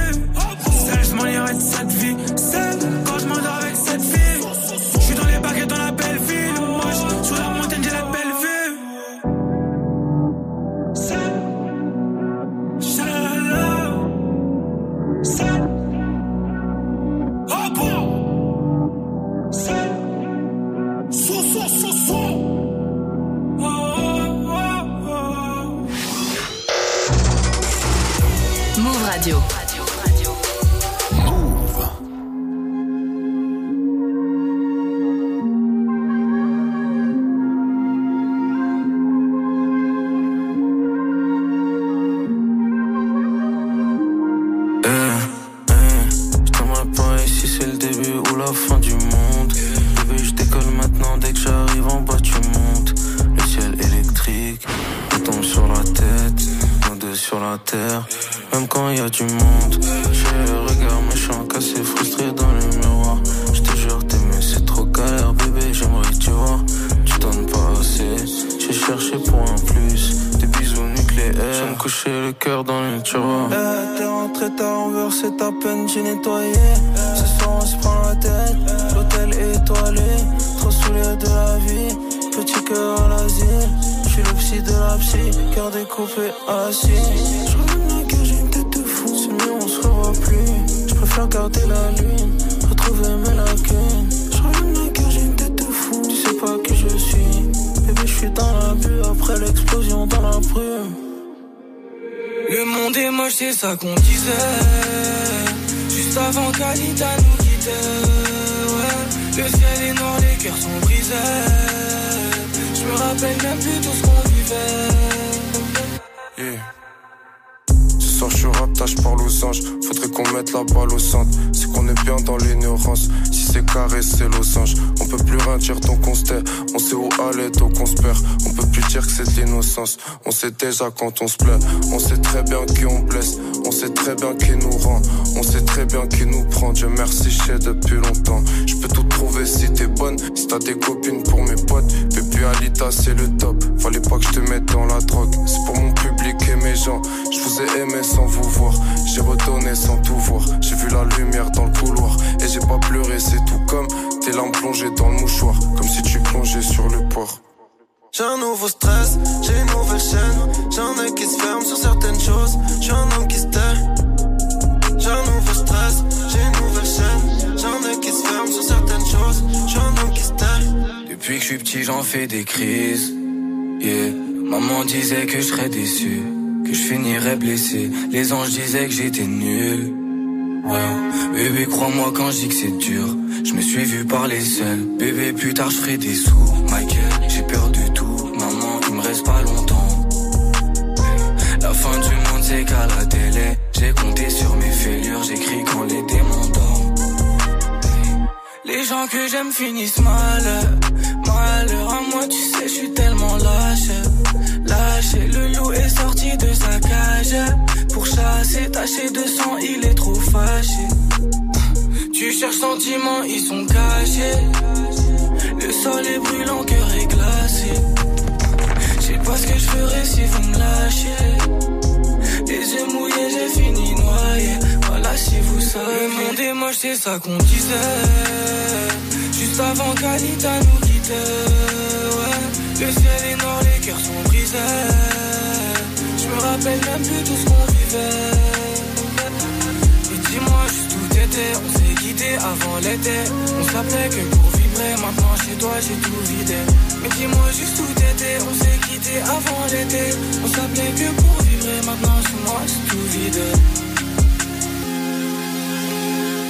Déjà quand on se plaît On sait très bien qui on blesse. On sait très bien qui nous rend. On sait très bien qui nous prend. Dieu merci je depuis longtemps. Je peux tout trouver si t'es bonne. Si t'as des copines pour mes potes Baby Alita c'est le top. Fallait pas que je te mette dans la drogue. C'est pour mon public et mes gens. Je vous ai aimé sans vous voir. J'ai redonné sans tout voir. J'ai vu la lumière dans le couloir. Et j'ai pas pleuré c'est tout comme. Tes larmes plongées dans le mouchoir. Comme si tu plongeais sur le port J'ai un nouveau stress, j'ai une nouvelle chaîne. J'ai un œil qui se ferme sur certaines choses. Suis un homme qui se tait. J'ai un nouveau stress, j'ai une nouvelle chaîne. J'ai un œil qui se ferme sur certaines choses. Suis un homme qui se tait. Depuis que je suis petit, j'en fais des crises. Yeah. Maman disait que je serais déçu, que je finirais blessé. Les anges disaient que j'étais nul. Ouais, bébé, crois-moi quand je que c'est dur. Je me suis vu parler seul. Bébé, plus tard, je ferai des sous. Michael, j'ai peur pas longtemps. La fin du monde, c'est qu'à la télé. J'ai compté sur mes fêlures, j'écris quand les démons. Les gens que j'aime finissent mal. Malheur à moi, tu sais, je suis tellement lâche. Lâché, le loup est sorti de sa cage. Pour chasser, taché de sang, il est trop fâché. Tu cherches sentiments, ils sont cachés. Le sol est brûlant, cœur est glacé. Pas ce que je ferais si vous me lâchez. Les yeux mouillés, j'ai fini noyé. Voilà si vous savez. Le monde c'est ça qu'on disait. Juste avant qu'Anita nous quittait. Ouais. Le ciel est noir, les cœurs sont brisés. Je me rappelle même plus tout ce qu'on vivait. Et dis-moi juste où t'étais. On s'est quitté avant l'été. On s'appelait que pour Maintenant chez toi, j'ai tout vidé. Mais dis-moi juste où t'étais. On s'est quitté avant l'été. On s'appelait que pour vibrer. Maintenant chez moi, c'est tout vidé.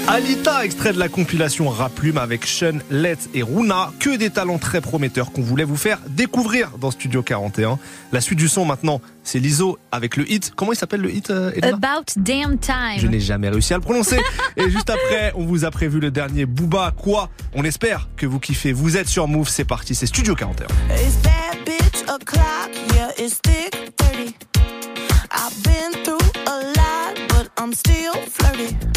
Alita, extrait de la compilation Raplume avec Sean, Letts et Runa. Que des talents très prometteurs qu'on voulait vous faire découvrir dans Studio 41. La suite du son maintenant, c'est l'ISO avec le hit. Comment il s'appelle le hit, euh, About Damn Time. Je n'ai jamais réussi à le prononcer. et juste après, on vous a prévu le dernier Booba. Quoi On espère que vous kiffez. Vous êtes sur Move, c'est parti, c'est Studio 41. I've been through a lot, but I'm still flirty.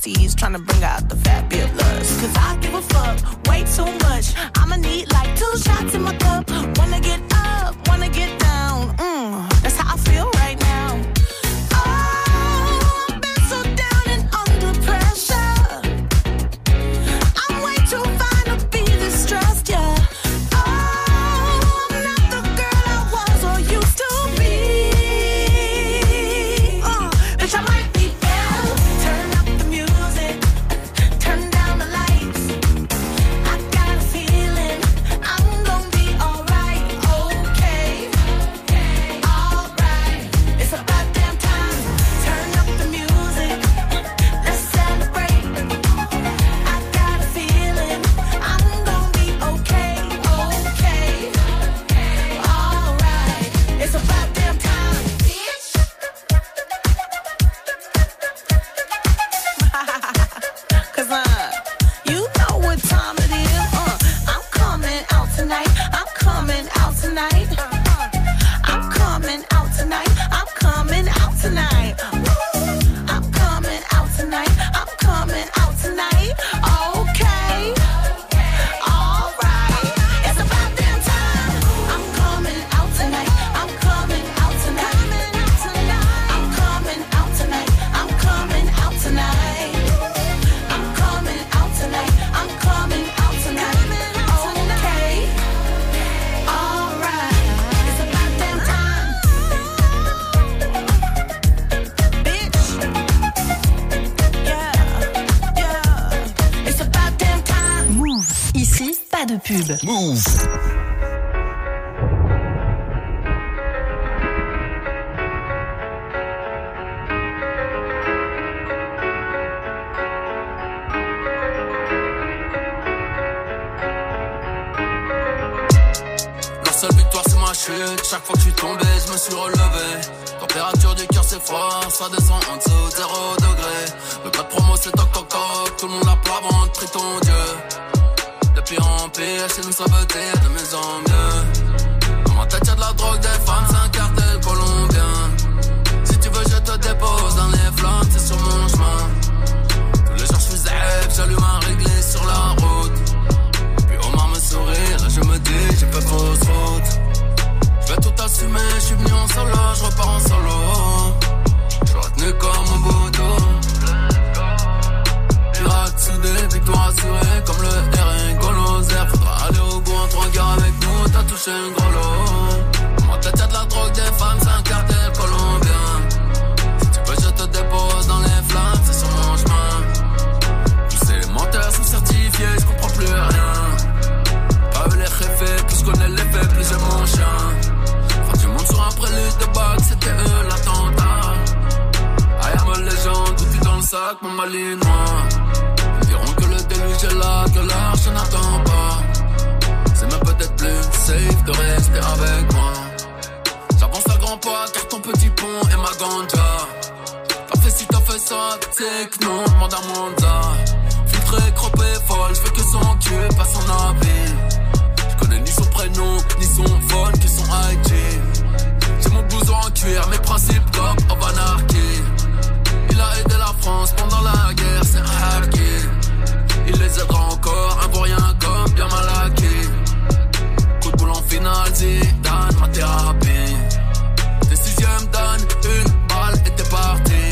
he's trying to bring out the fabulous. Cause I give a fuck sac, mon malinois. Ils diront que le déluge est là, que l'arche n'attend pas. C'est même peut-être plus safe de rester avec moi. J'avance à grands pas, car ton petit pont et ma ganja. T'as fait si t'as fait ça, c'est que non, demande à Monza. Filtré, croppé, folle, j'fais que son cul, pas son habit. J'connais ni son prénom, ni son vol, qui sont IG. J'ai mon blouson en cuir, mes principes comme en anarchie. Il a aidé la France pendant la guerre, c'est harki. Il les aidera encore, un pour rien comme bien malaqué. Coup de boule en finale, Zidane, ma thérapie. Des sixième dan, une balle et t'es parti.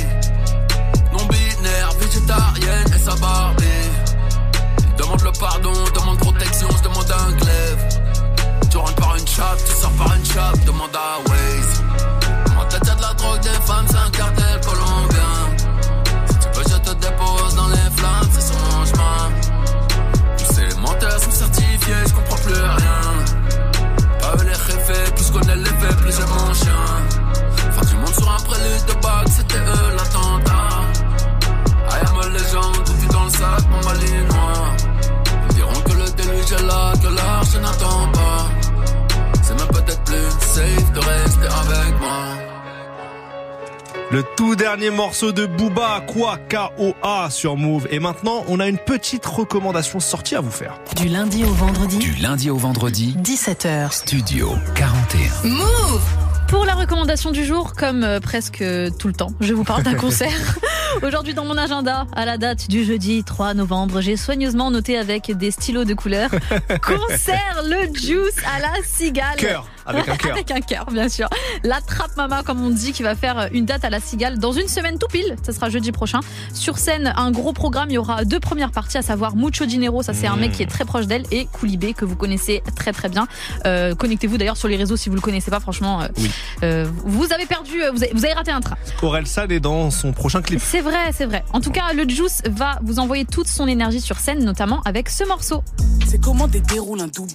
Non binaire, végétarienne et sa barbie. Demande le pardon, demande protection, je demande un glaive. Tu rentres par une chape, tu sors par une chape, demande à Waze. T'as déjà de la drogue, des femmes, c'est un cartel colombien. Safe de rester avec moi. Le tout dernier morceau de Booba, quoi K-O-A sur Move. Et maintenant, on a une petite recommandation sortie à vous faire. Du lundi au vendredi. Du lundi au vendredi. 17h. Studio 41. Move pour la recommandation du jour, comme euh, presque tout le temps, je vous parle d'un concert. Aujourd'hui, dans mon agenda, à la date du jeudi 3 novembre, j'ai soigneusement noté avec des stylos de couleur concert le Juice à la Cigale. Cœur, avec un cœur. avec un cœur, bien sûr. La Trappe Mama, comme on dit, qui va faire une date à la Cigale dans une semaine tout pile. Ça sera jeudi prochain. Sur scène, un gros programme. Il y aura deux premières parties, à savoir Mucho Dinero, ça c'est un mec qui est très proche d'elle, et Koulibé, que vous connaissez très très bien. Euh, Connectez-vous d'ailleurs sur les réseaux si vous le connaissez pas, franchement. euh, Oui. euh, vous avez perdu, vous avez, vous avez raté un train. Aurel San est dans son prochain clip. C'est vrai, c'est vrai. En tout cas, le Juice va vous envoyer toute son énergie sur scène, notamment avec ce morceau. C'est comment des déroule un doubi.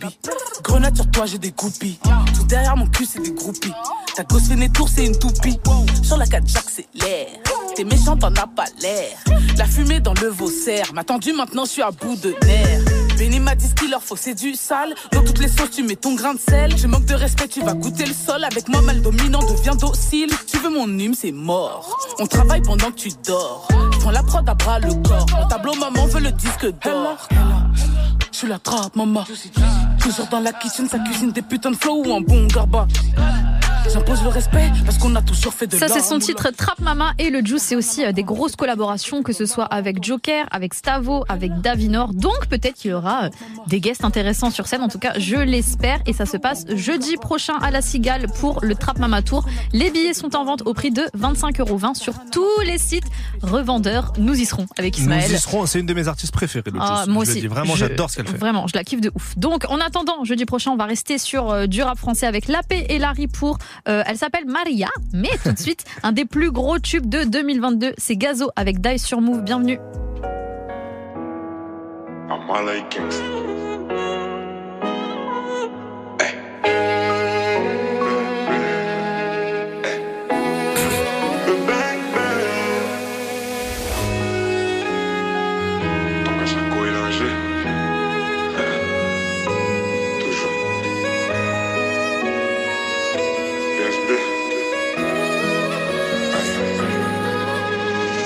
Grenade sur toi, j'ai des groupies. Tout derrière mon cul, c'est des groupies. Ta gosse fait tour, c'est une toupie. Sur la 4, j'accélère. T'es méchant, t'en as pas l'air. La fumée dans le vaussaire. M'a tendu, maintenant je suis à bout de nerfs. Benny m'a dit qu'il leur faut, c'est du sale. Dans toutes les sauces, tu mets ton grain de sel. Je manque de respect, tu vas goûter le sol. Avec moi, mal dominant, deviens docile. Tu veux mon hume, c'est mort. On travaille pendant que tu dors. Prends la prod à bras le corps. Mon tableau, maman veut le disque d'or. Je la trappe, maman. Toujours dans la kitchen, ça cuisine des putains de flow ou un bon garba. J'impose le respect parce qu'on a toujours fait de Ça, c'est son titre Trap Mama et le Juice, c'est aussi euh, des grosses collaborations, que ce soit avec Joker, avec Stavo, avec Davinor. Donc, peut-être qu'il y aura euh, des guests intéressants sur scène. En tout cas, je l'espère. Et ça se passe jeudi prochain à la Cigale pour le Trap Mama Tour. Les billets sont en vente au prix de 25,20€ sur tous les sites revendeurs. Nous y serons avec Ismaël. Nous y serons, c'est une de mes artistes préférées, le Ah, Juice. moi Je le aussi. dis, Vraiment, j'adore ce qu'elle fait. Vraiment, je la kiffe de ouf. Donc, en attendant, jeudi prochain, on va rester sur euh, du rap français avec La Paix et Larry pour. Euh, elle s'appelle Maria, mais tout de suite, un des plus gros tubes de 2022, c'est Gazo avec Die sur Move. Bienvenue.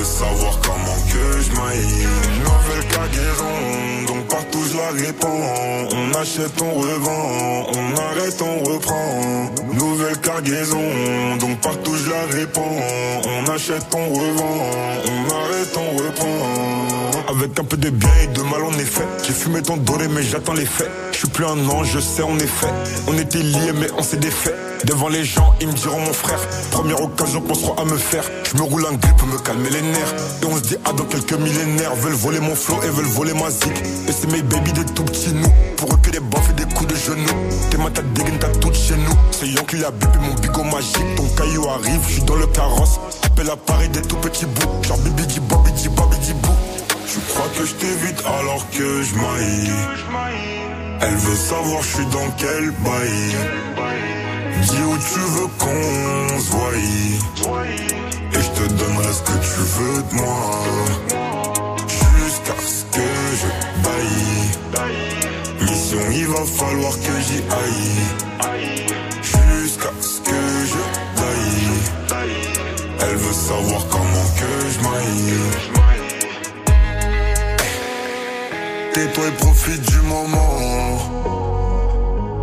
veut savoir comment que je maille. Nouvelle cargaison, donc je la. On achète, on revend, on arrête, on reprend. Nouvelle cargaison, donc partout je la répands. On achète, on revend, on arrête, on reprend. Avec un peu de bien et de mal en effet. J'ai fumé ton doré mais j'attends les faits. Je suis plus un ange, je sais en effet. On était liés mais on s'est défait. Devant les gens, ils me diront mon frère. Première occasion, penseront à me faire. Je me roule un grip pour me calmer les nerfs. Et on se dit, ah, dans quelques millénaires, veulent voler mon flow et veulent voler ma zik. Et c'est mes baby des tout petits nous. Pour eux que des baffes et des coups de genoux. T'es ma tête dégaine, t'as tout chez nous. C'est Yankee a bébé mon bigot magique. Ton caillou arrive, je suis dans le carrosse. Appelle à Paris des tout petits bouts. Genre bibi di bobi di bobi di bou. Tu crois que je alors que je. Elle veut savoir je suis dans quel bail. Dis où tu veux qu'on se voie. Et je te donnerai ce que tu veux de moi. Va falloir que j'y aille. Jusqu'à ce que je baille. Elle veut savoir comment que je maille. Tais-toi et profite du moment.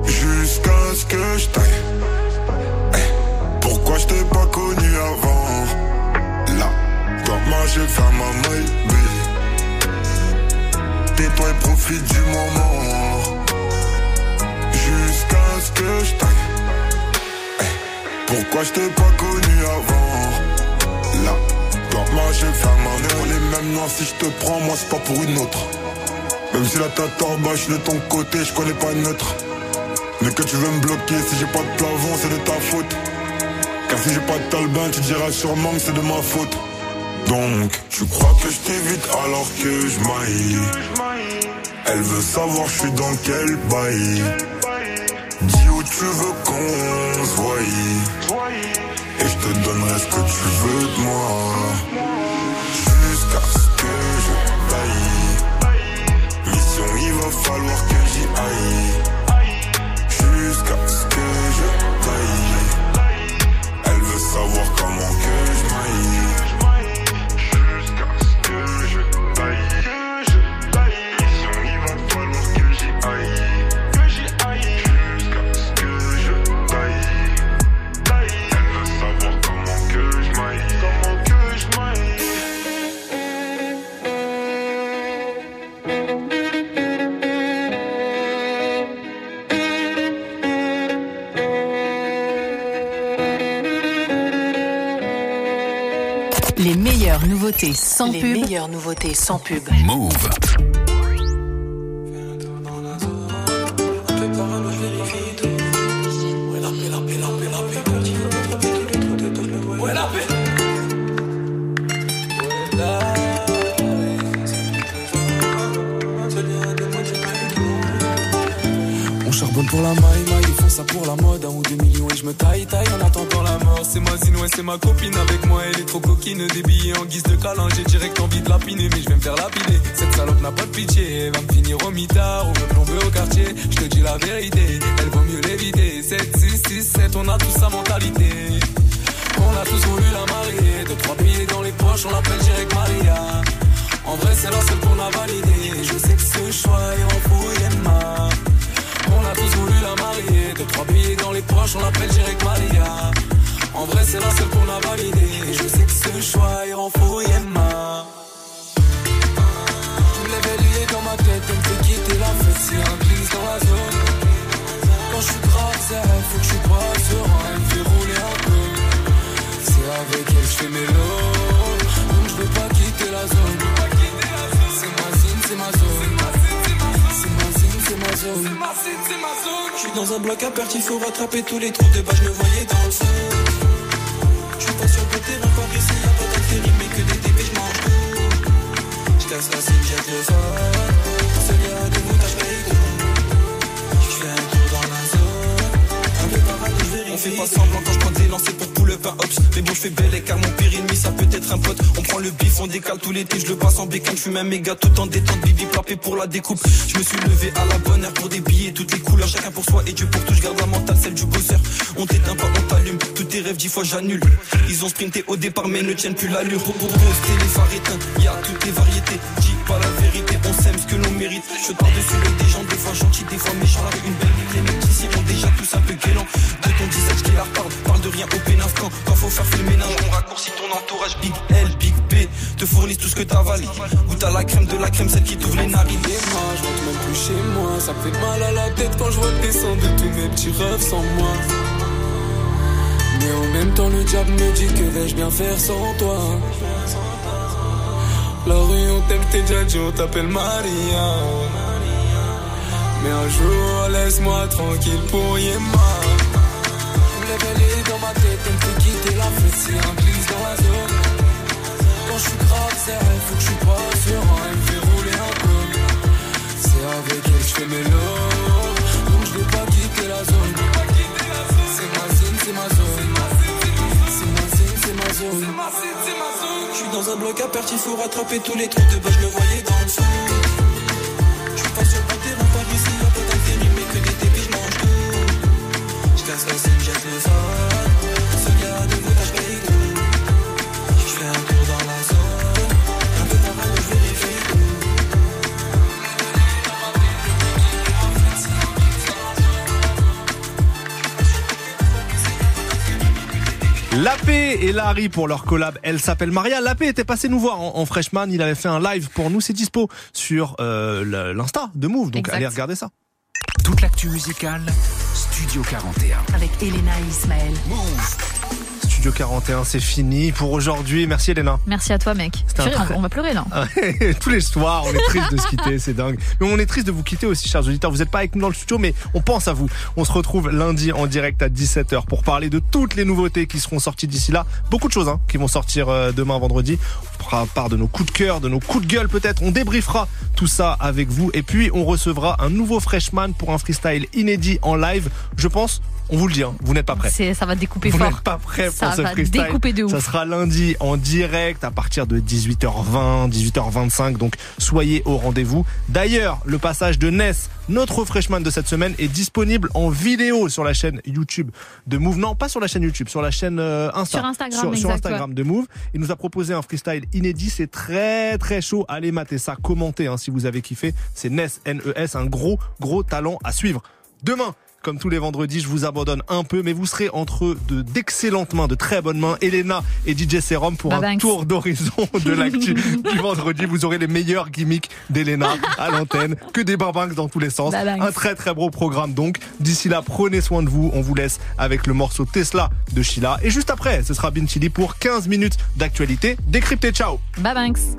Jusqu'à ce que je taille. Eh, Pourquoi je t'ai pas connu avant? Là, toi, moi j'ai fait ma maille, Tais-toi et profite du moment. Pourquoi je t'ai pas connu avant? Là, toi, moi maille. On les mêmes noirs si je te prends, moi c'est pas pour une autre. Même si la tête en bas, je de ton côté, je connais pas neutre. Mais que tu veux me bloquer, si j'ai pas de plafond, c'est de ta faute. Car si j'ai pas de talbin, tu diras sûrement que c'est de ma faute. Donc, tu crois que je t'évite alors que je maille? Elle veut savoir je suis dans quel bail? Dis où tu veux qu'on se voie. Et je te donnerai ce que tu veux de moi. Jusqu'à ce que je baille. Mission, il va falloir que j'y aille. Jusqu'à ce que je baille. Elle veut savoir comment nouveautés sans Les pub. meilleures nouveautés sans pub. Move. J'ai direct envie de lapiner, mais la découpe. Je me suis levé à la bonne heure pour des billets, toutes les couleurs, chacun pour soi et Dieu pour tout. Je garde la mentale, celle du bosseur. On t'éteint pas, on t'allume. Tous tes rêves, dix fois j'annule. Ils ont sprinté au départ, mais ne tiennent plus l'allure. Pour pour poster les phares y a toutes les variétés. Dis pas la vérité, on sème ce que l'on mérite. Je par-dessus l'œil des gens, des fois gentils, des fois méchants. Avec une belle ligne, les mecs ici ont déjà tous un peu guélant. De ton visage qui la reparle, parle de rien au pénaf quand, quand faut faire le ménage. On raccourcit ton entourage, Big L, Big. Te fournissent tout ce que t'as valé. Goûte à la crème de la crème, celle qui t'ouvre les narines. Moi, je rentre même plus chez moi. Ça me fait mal à la tête quand je vois descendre de tous mes petits rêves sans moi. Mais en même temps, le diable me dit que vais-je bien faire sans toi? La rue, on t'aime, t'es déjà dit, on t'appelle Maria. Mais un jour, laisse-moi tranquille pour Yema. Je me dans ma tête, elle me fait quitter la fête, c'est un glisse dans la zone je suis grave serré, faut que je suis pas serein, elle me fait rouler un peu. C'est avec elle que je fais mes lobes, donc je vais pas quitter la zone. C'est ma zone, c'est ma zone. C'est ma zone, c'est ma zone. Je suis dans un bloc à partir, faut rattraper tous les trous de bas, je me voyais dans le fond. Je suis pas sur le terrain, pas ici, y'a pas d'intérim, mais que des débits, je mange tout. Je casse la scène, jette le sol. Lapé et Larry pour leur collab. Elle s'appelle Maria. Lapé était passé nous voir en, en freshman. Il avait fait un live pour nous. C'est dispo sur euh, l'Insta de Move. Donc Exact. allez regarder ça. Toute l'actu musicale, Studio 41. Avec Elena et Ismaël. Studio 41, c'est fini pour aujourd'hui. Merci Elena. Merci à toi, mec. Très- on, on va pleurer là. Tous les soirs, on est triste de se quitter, c'est dingue. Mais on est triste de vous quitter aussi, chers auditeurs. Vous n'êtes pas avec nous dans le studio, mais on pense à vous. On se retrouve lundi en direct à 17h pour parler de toutes les nouveautés qui seront sorties d'ici là. Beaucoup de choses hein, qui vont sortir euh, demain vendredi. On fera part de nos coups de cœur, de nos coups de gueule peut-être. On débriefera tout ça avec vous. Et puis, on recevra un nouveau freshman pour un freestyle inédit en live. Je pense, on vous le dit, hein, vous n'êtes pas prêts. C'est- Ça va découper Vous fort. n'êtes pas prêt Ça pour ce va freestyle. découper de ouf. Ça sera lundi en direct à partir de 18h20, 18h25. Donc soyez au rendez-vous. D'ailleurs, le passage de Ness, notre freshman de cette semaine, est disponible en vidéo sur la chaîne YouTube de Move. Non, pas sur la chaîne YouTube, sur la chaîne euh, Insta. Sur Instagram, sur, Instagram de Move. Il nous a proposé un freestyle inédit. C'est très très chaud. Allez mater ça, commentez hein, si vous avez kiffé. C'est Ness, N-E-S, un gros gros talent à suivre. Demain. Comme tous les vendredis, je vous abandonne un peu, mais vous serez entre de d'excellentes mains, de très bonnes mains, Elena et DJ Serum pour un Babanks. tour d'horizon de l'actu du vendredi. Vous aurez les meilleurs gimmicks d'Elena à l'antenne, que des barbanks dans tous les sens. Babanks. Un très très beau programme donc. D'ici là, prenez soin de vous. On vous laisse avec le morceau Tesla de Sheila. Et juste après, ce sera Bin Chili pour 15 minutes d'actualité décryptée. Ciao Bye, Banks.